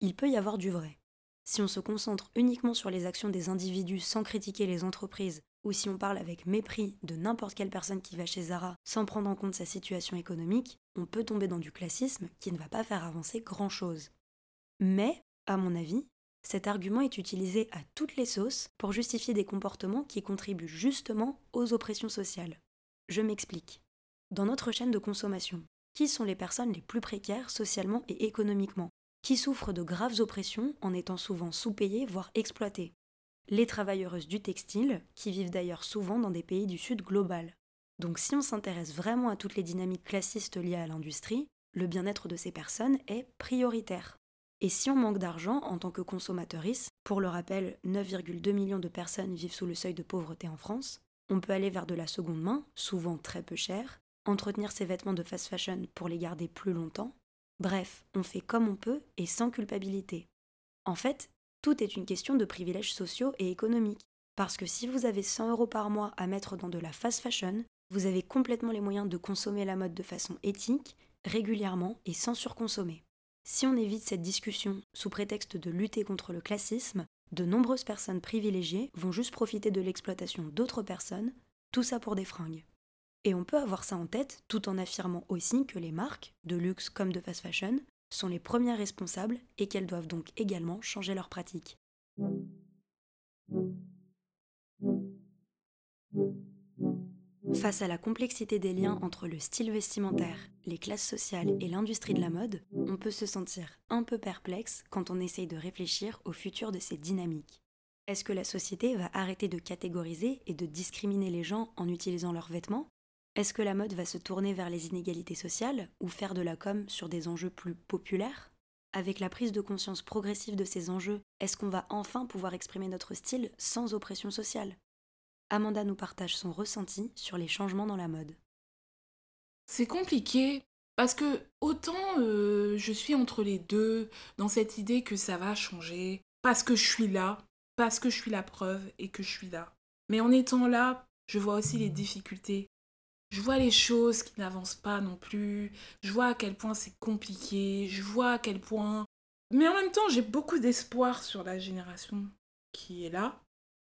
Il peut y avoir du vrai. Si on se concentre uniquement sur les actions des individus sans critiquer les entreprises, ou si on parle avec mépris de n'importe quelle personne qui va chez Zara sans prendre en compte sa situation économique, on peut tomber dans du classisme qui ne va pas faire avancer grand-chose. Mais, à mon avis, cet argument est utilisé à toutes les sauces pour justifier des comportements qui contribuent justement aux oppressions sociales. Je m'explique. Dans notre chaîne de consommation, qui sont les personnes les plus précaires socialement et économiquement, qui souffrent de graves oppressions en étant souvent sous-payées, voire exploitées? Les travailleuses du textile, qui vivent d'ailleurs souvent dans des pays du Sud global. Donc si on s'intéresse vraiment à toutes les dynamiques classistes liées à l'industrie, le bien-être de ces personnes est prioritaire. Et si on manque d'argent en tant que consommateurice, pour le rappel, 9,2 millions de personnes vivent sous le seuil de pauvreté en France, on peut aller vers de la seconde main, souvent très peu cher, entretenir ses vêtements de fast fashion pour les garder plus longtemps, Bref, on fait comme on peut et sans culpabilité. En fait, tout est une question de privilèges sociaux et économiques. Parce que si vous avez 100 euros par mois à mettre dans de la fast fashion, vous avez complètement les moyens de consommer la mode de façon éthique, régulièrement et sans surconsommer. Si on évite cette discussion sous prétexte de lutter contre le classisme, de nombreuses personnes privilégiées vont juste profiter de l'exploitation d'autres personnes, tout ça pour des fringues. Et on peut avoir ça en tête tout en affirmant aussi que les marques, de luxe comme de fast fashion, sont les premières responsables et qu'elles doivent donc également changer leurs pratiques. Face à la complexité des liens entre le style vestimentaire, les classes sociales et l'industrie de la mode, on peut se sentir un peu perplexe quand on essaye de réfléchir au futur de ces dynamiques. Est-ce que la société va arrêter de catégoriser et de discriminer les gens en utilisant leurs vêtements? Est-ce que la mode va se tourner vers les inégalités sociales ou faire de la com sur des enjeux plus populaires? Avec la prise de conscience progressive de ces enjeux, est-ce qu'on va enfin pouvoir exprimer notre style sans oppression sociale? Amanda nous partage son ressenti sur les changements dans la mode. C'est compliqué parce que autant euh, je suis entre les deux dans cette idée que ça va changer parce que je suis là, parce que je suis la preuve et que je suis là. Mais en étant là, je vois aussi les difficultés. Je vois les choses qui n'avancent pas non plus. Je vois à quel point c'est compliqué. Je vois à quel point... Mais en même temps, j'ai beaucoup d'espoir sur la génération qui est là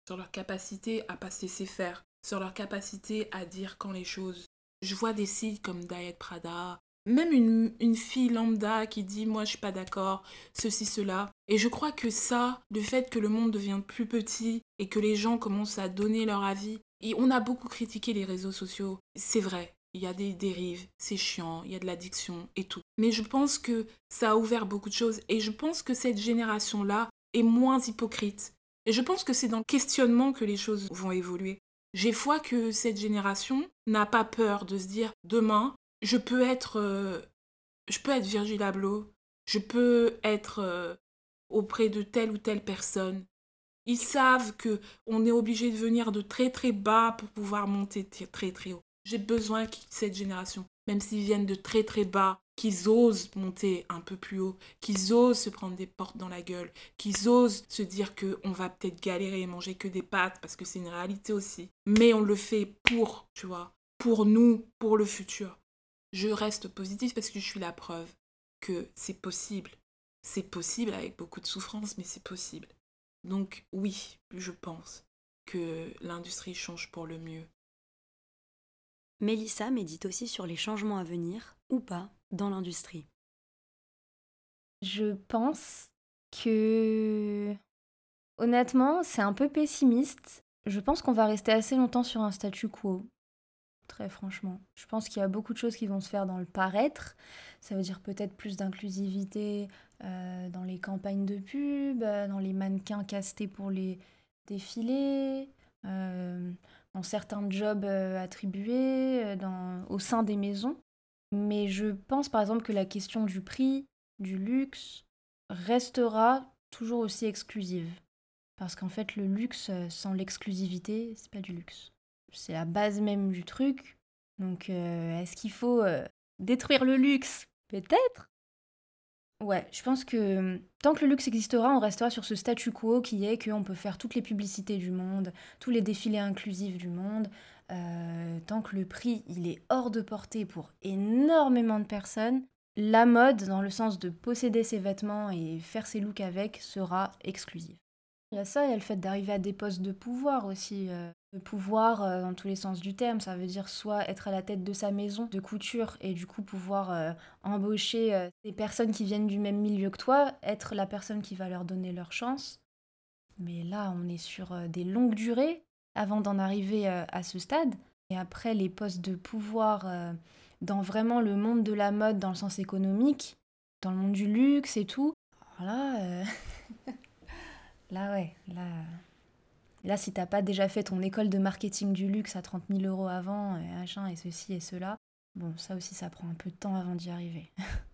sur leur capacité à pas se laisser faire, sur leur capacité à dire quand les choses. Je vois des sites comme Diet Prada, même une, une, fille lambda qui dit moi je suis pas d'accord, ceci, cela. Et je crois que ça, le fait que le monde devient plus petit et que les gens commencent à donner leur avis, et on a beaucoup critiqué les réseaux sociaux, c'est vrai. Il y a des dérives, c'est chiant, il y a de l'addiction et tout. Mais je pense que ça a ouvert beaucoup de choses et je pense que cette génération-là est moins hypocrite. Et je pense que c'est dans le questionnement que les choses vont évoluer. J'ai foi que cette génération n'a pas peur de se dire demain, je peux être, euh, je peux être Virgil Abloh, je peux être euh, auprès de telle ou telle personne. Ils savent que on est obligé de venir de très très bas pour pouvoir monter très très haut. J'ai besoin que cette génération, même s'ils viennent de très très bas, qu'ils osent monter un peu plus haut, qu'ils osent se prendre des portes dans la gueule, qu'ils osent se dire qu'on va peut-être galérer et manger que des pâtes parce que c'est une réalité aussi. Mais on le fait pour, tu vois, pour nous, pour le futur. Je reste positive parce que je suis la preuve que c'est possible. C'est possible avec beaucoup de souffrance, mais c'est possible. Donc oui, je pense que l'industrie change pour le mieux. Mélissa médite aussi sur les changements à venir, ou pas, dans l'industrie Je pense que honnêtement, c'est un peu pessimiste. Je pense qu'on va rester assez longtemps sur un statu quo. Très franchement. Je pense qu'il y a beaucoup de choses qui vont se faire dans le paraître. Ça veut dire peut-être plus d'inclusivité euh, dans les campagnes de pub, euh, dans les mannequins castés pour les défilés, euh, certains jobs attribués dans, au sein des maisons. Mais je pense par exemple que la question du prix, du luxe, restera toujours aussi exclusive. Parce qu'en fait, le luxe euh, sans l'exclusivité, c'est pas du luxe. C'est la base même du truc. Donc, euh, est-ce qu'il faut euh, détruire le luxe? Peut-être. Ouais, je pense que tant que le luxe existera, on restera sur ce statu quo qui est qu'on peut faire toutes les publicités du monde, tous les défilés inclusifs du monde, euh, tant que le prix il est hors de portée pour énormément de personnes, la mode, dans le sens de posséder ses vêtements et faire ses looks avec, sera exclusive. Il y a ça, il y a le fait d'arriver à des postes de pouvoir aussi. Euh, pouvoir euh, dans tous les sens du terme, ça veut dire soit être à la tête de sa maison de couture et du coup pouvoir embaucher des personnes qui viennent du même milieu que toi, être la personne qui va leur donner leur chance. Mais là, on est sur des longues durées avant d'en arriver euh, à ce stade. Et après, les postes de pouvoir euh, dans vraiment le monde de la mode, dans le sens économique, dans le monde du luxe et tout. là, euh, *laughs* là ouais, là, là si t'as pas déjà fait ton école de marketing du luxe à 30 000 euros avant, et machin, et ceci et cela, bon, ça aussi, ça prend un peu de temps avant d'y arriver. *laughs*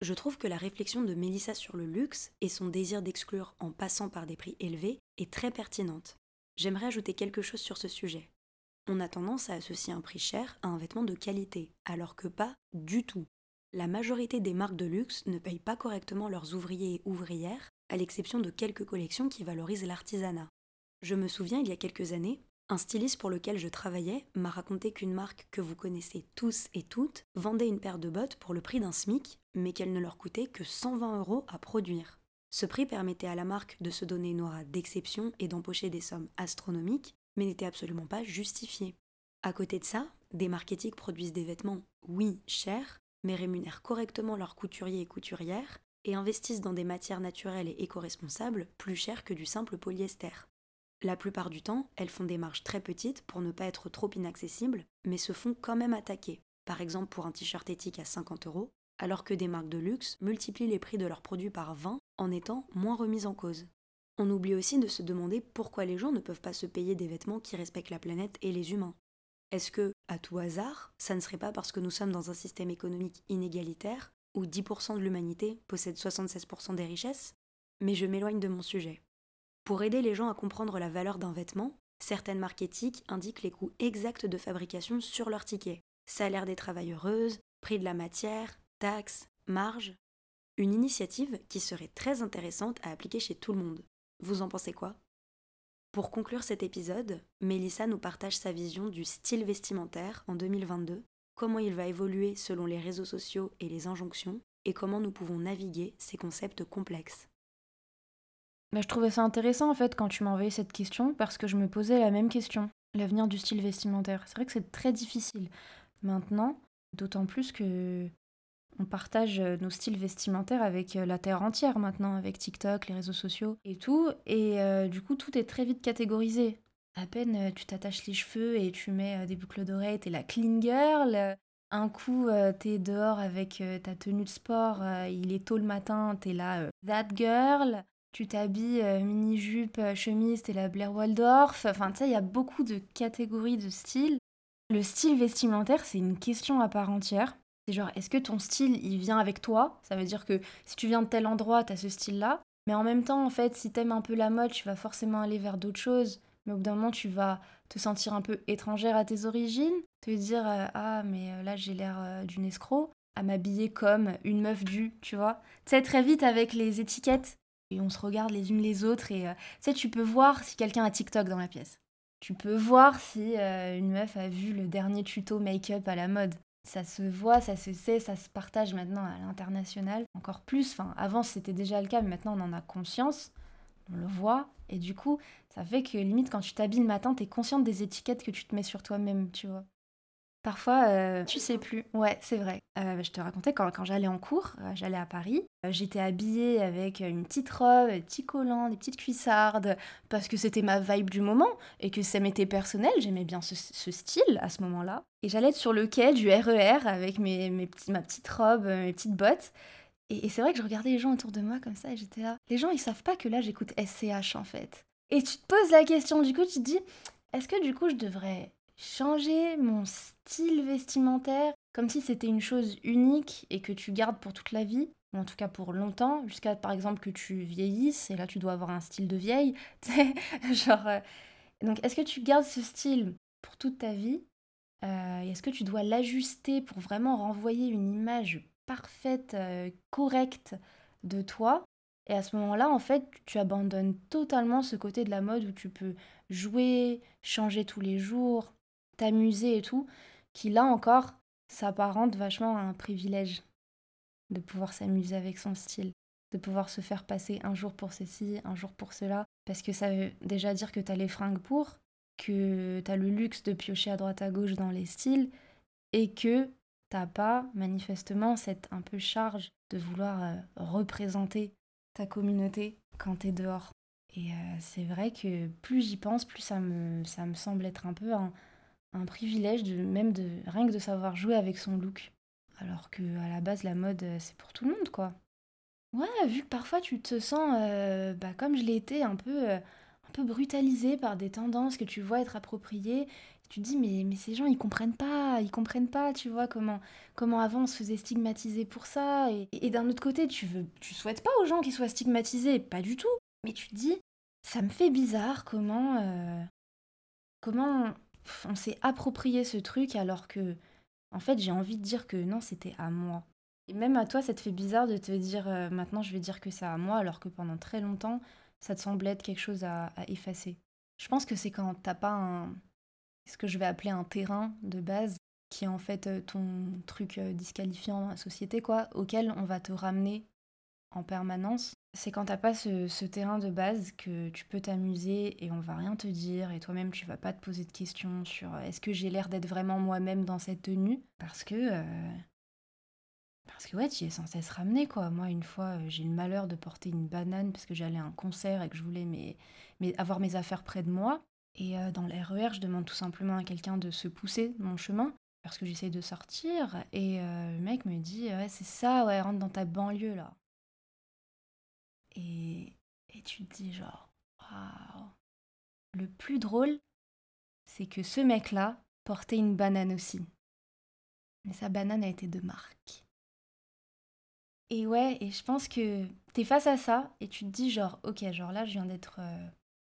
Je trouve que la réflexion de Mélissa sur le luxe et son désir d'exclure en passant par des prix élevés est très pertinente. J'aimerais ajouter quelque chose sur ce sujet. On a tendance à associer un prix cher à un vêtement de qualité, alors que pas du tout. la majorité des marques de luxe ne payent pas correctement leurs ouvriers et ouvrières, à l'exception de quelques collections qui valorisent l'artisanat. Je me souviens, il y a quelques années, un styliste pour lequel je travaillais m'a raconté qu'une marque que vous connaissez tous et toutes vendait une paire de bottes pour le prix d'un SMIC, mais qu'elle ne leur coûtait que 120 euros à produire. Ce prix permettait à la marque de se donner une aura d'exception et d'empocher des sommes astronomiques, mais n'était absolument pas justifié. À côté de ça, des marketing produisent des vêtements, oui, chers, mais rémunèrent correctement leurs couturiers et couturières et investissent dans des matières naturelles et éco-responsables plus chères que du simple polyester. La plupart du temps, elles font des marges très petites pour ne pas être trop inaccessibles, mais se font quand même attaquer. Par exemple pour un t-shirt éthique à 50 euros, alors que des marques de luxe multiplient les prix de leurs produits par 20 en étant moins remises en cause. On oublie aussi de se demander pourquoi les gens ne peuvent pas se payer des vêtements qui respectent la planète et les humains. Est-ce que, à tout hasard, ça ne serait pas parce que nous sommes dans un système économique inégalitaire où 10% de l'humanité possède 76% des richesses Mais je m'éloigne de mon sujet. Pour aider les gens à comprendre la valeur d'un vêtement, certaines marques éthiques indiquent les coûts exacts de fabrication sur leur ticket. Salaire des travailleuses, prix de la matière, taxes, marge. Une initiative qui serait très intéressante à appliquer chez tout le monde. Vous en pensez quoi? Pour conclure cet épisode, Mélissa nous partage sa vision du style vestimentaire en 2022, comment il va évoluer selon les réseaux sociaux et les injonctions, et comment nous pouvons naviguer ces concepts complexes. Mais je trouvais ça intéressant en fait quand tu m'as cette question parce que je me posais la même question, l'avenir du style vestimentaire. C'est vrai que c'est très difficile maintenant, d'autant plus que on partage euh, nos styles vestimentaires avec euh, la terre entière maintenant, avec TikTok, les réseaux sociaux et tout. Et euh, du coup, tout est très vite catégorisé. À peine tu t'attaches les cheveux et tu mets des boucles d'oreilles, t'es la clean girl. Un coup, t'es dehors avec ta tenue de sport, il est tôt le matin, t'es la that girl tu t'habilles euh, mini-jupe, euh, chemise, t'es la Blair Waldorf. Enfin, tu sais, il y a beaucoup de catégories de styles. Le style vestimentaire, c'est une question à part entière. C'est genre, est-ce que ton style, il vient avec toi? Ça veut dire que si tu viens de tel endroit, t'as ce style-là. Mais en même temps, en fait, si t'aimes un peu la mode, tu vas forcément aller vers d'autres choses. Mais au bout d'un moment, tu vas te sentir un peu étrangère à tes origines. Te dire, euh, ah, mais là, j'ai l'air d'une escroc. À m'habiller comme une meuf du, tu vois. Tu sais, très vite avec les étiquettes, et on se regarde les unes les autres et euh, tu sais tu peux voir si quelqu'un a TikTok dans la pièce. Tu peux voir si euh, une meuf a vu le dernier tuto make-up à la mode. Ça se voit, ça se sait, ça se partage maintenant à l'international. Encore plus, enfin avant c'était déjà le cas, mais maintenant on en a conscience, on le voit, et du coup ça fait que limite quand tu t'habilles le matin, t'es consciente des étiquettes que tu te mets sur toi-même, tu vois. Parfois, euh, tu sais plus. Ouais, c'est vrai. Euh, je te racontais quand, quand j'allais en cours, euh, j'allais à Paris, j'étais habillée avec une petite robe, des petits collants, des petites cuissardes, parce que c'était ma vibe du moment et que ça m'était personnel. J'aimais bien ce, style à ce moment-là. Et j'allais être sur le quai du RER e avec mes, mes petits, ma petite robe, mes petites bottes. Et, et c'est vrai que je regardais les gens autour de moi comme ça et j'étais là. Les gens, ils savent pas que là, j'écoute SCH en fait. Et tu te poses la question, du coup, tu te dis, est-ce que du coup, je devrais changer mon style vestimentaire comme si c'était une chose unique et que tu gardes pour toute la vie, ou en tout cas pour longtemps, jusqu'à par exemple que tu vieillisses, et là tu dois avoir un style de vieille, *laughs* genre... Euh, donc est-ce que tu gardes ce style pour toute ta vie euh, Est-ce que tu dois l'ajuster pour vraiment renvoyer une image parfaite, euh, correcte de toi et à ce moment-là, en fait, tu abandonnes totalement ce côté de la mode où tu peux jouer, changer tous les jours, t'amuser et tout, qui là encore s'apparente vachement à un privilège de pouvoir s'amuser avec son style, de pouvoir se faire passer un jour pour ceci, un jour pour cela, parce que ça veut déjà dire que t'as les fringues pour, que t'as le luxe de piocher à droite à gauche dans les styles, et que t'as pas manifestement cette un peu charge de vouloir euh, représenter ta communauté quand t'es dehors. Et euh, c'est vrai que plus j'y pense, plus ça me, semble être un peu un, privilège de même de rien que de savoir jouer avec son look. Alors que à la base la mode euh, c'est pour tout le monde quoi. Ouais, vu que parfois tu te sens euh, bah, comme je l'ai été un peu un peu brutalisé par des tendances que tu vois être appropriées, tu te dis mais, ces gens ils comprennent pas, ils comprennent pas, tu vois comment comment avant on se faisait stigmatiser pour ça et, d'un autre côté, tu veux tu souhaites pas aux gens qui soient stigmatisés, pas du tout. Mais tu te dis ça me fait bizarre comment comment on s'est approprié ce truc alors que, en fait, j'ai envie de dire que non, c'était à moi. Et même à toi, ça te fait bizarre de te dire euh, maintenant je vais dire que c'est à moi, alors que pendant très longtemps, ça te semblait être quelque chose à, à effacer. Je pense que c'est quand t'as pas un, ce que je vais appeler un terrain de base, qui est en fait euh, ton truc euh, disqualifiant la société, quoi, auquel on va te ramener en permanence. C'est quand t'as pas ce, terrain de base que tu peux t'amuser et on va rien te dire et toi-même tu vas pas te poser de questions sur euh, est-ce que j'ai l'air d'être vraiment moi-même dans cette tenue? Parce que parce que ouais tu es sans cesse ramené quoi. Moi une fois j'ai eu le malheur de porter une banane parce que j'allais à un concert et que je voulais mes- avoir mes affaires près de moi et euh, dans le RER je demande tout simplement à quelqu'un de se pousser mon chemin parce que j'essaye de sortir et euh, le mec me dit ouais c'est ça ouais rentre dans ta banlieue là et, et tu te dis genre, waouh. Le plus drôle, c'est que ce mec-là portait une banane aussi. Mais sa banane a été de marque. Et ouais, et je pense que t'es face à ça et tu te dis genre, ok, genre là, je viens d'être euh,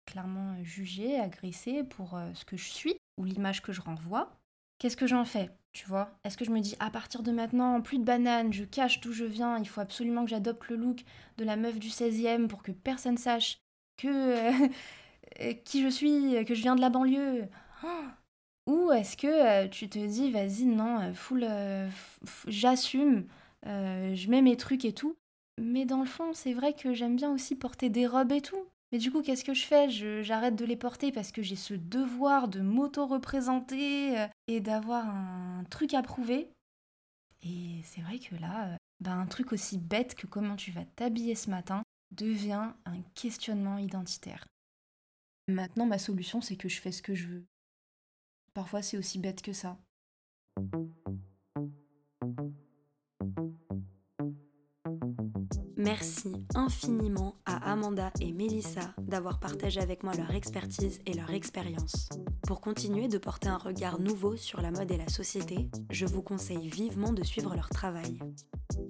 clairement jugée, agressée pour euh, ce que je suis ou l'image que je renvoie. Qu'est-ce que j'en fais Tu vois? Est-ce que je me dis, à partir de maintenant, plus de bananes, je cache d'où je viens, il faut absolument que j'adopte le look de la meuf du 16e pour que personne sache que euh, *laughs* qui je suis, que je viens de la banlieue? *gasps* Ou est-ce que euh, tu te dis, vas-y, non, euh, full, euh, j'assume, euh, je mets mes trucs et tout. Mais dans le fond, c'est vrai que j'aime bien aussi porter des robes et tout. Mais du coup, qu'est-ce que je fais? J'arrête de les porter parce que j'ai ce devoir de m'auto-représenter euh, et d'avoir un truc à prouver. Et c'est vrai que là, bah, un truc aussi bête que comment tu vas t'habiller ce matin devient un questionnement identitaire. Maintenant, ma solution, c'est que je fais ce que je veux. Parfois, c'est aussi bête que ça. Merci infiniment à Amanda et Melissa d'avoir partagé avec moi leur expertise et leur expérience. Pour continuer de porter un regard nouveau sur la mode et la société, je vous conseille vivement de suivre leur travail.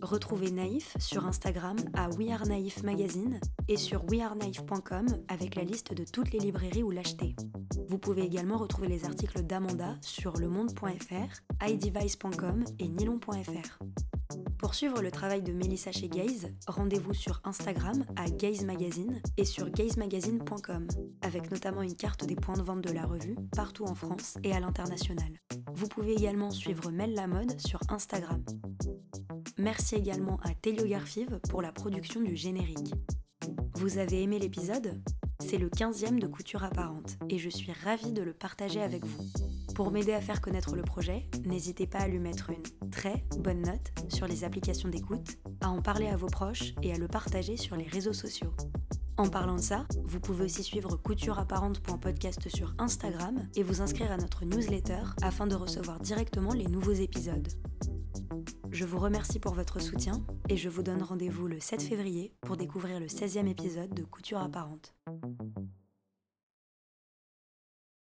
Retrouvez Naïf sur Instagram à We Are Naïf Magazine et sur wearenaïf.com avec la liste de toutes les librairies où l'acheter. Vous pouvez également retrouver les articles d'Amanda sur lemonde.fr, iDevice.com et nylon.fr. Pour suivre le travail de Mélissa chez Gaze, rendez-vous sur Instagram à Gaze Magazine et sur gazemagazine.com, avec notamment une carte des points de vente de la revue partout en France et à l'international. Vous pouvez également suivre Mel la mode sur Instagram. Merci également à Telio Garfive pour la production du générique. Vous avez aimé l'épisode? C'est le 15e de Couture Apparente et je suis ravie de le partager avec vous. Pour m'aider à faire connaître le projet, n'hésitez pas à lui mettre une très bonne note sur les applications d'écoute, à en parler à vos proches et à le partager sur les réseaux sociaux. En parlant de ça, vous pouvez aussi suivre coutureapparente.podcast sur Instagram et vous inscrire à notre newsletter afin de recevoir directement les nouveaux épisodes. Je vous remercie pour votre soutien et je vous donne rendez-vous le 7 février pour découvrir le 16e épisode de Couture Apparente.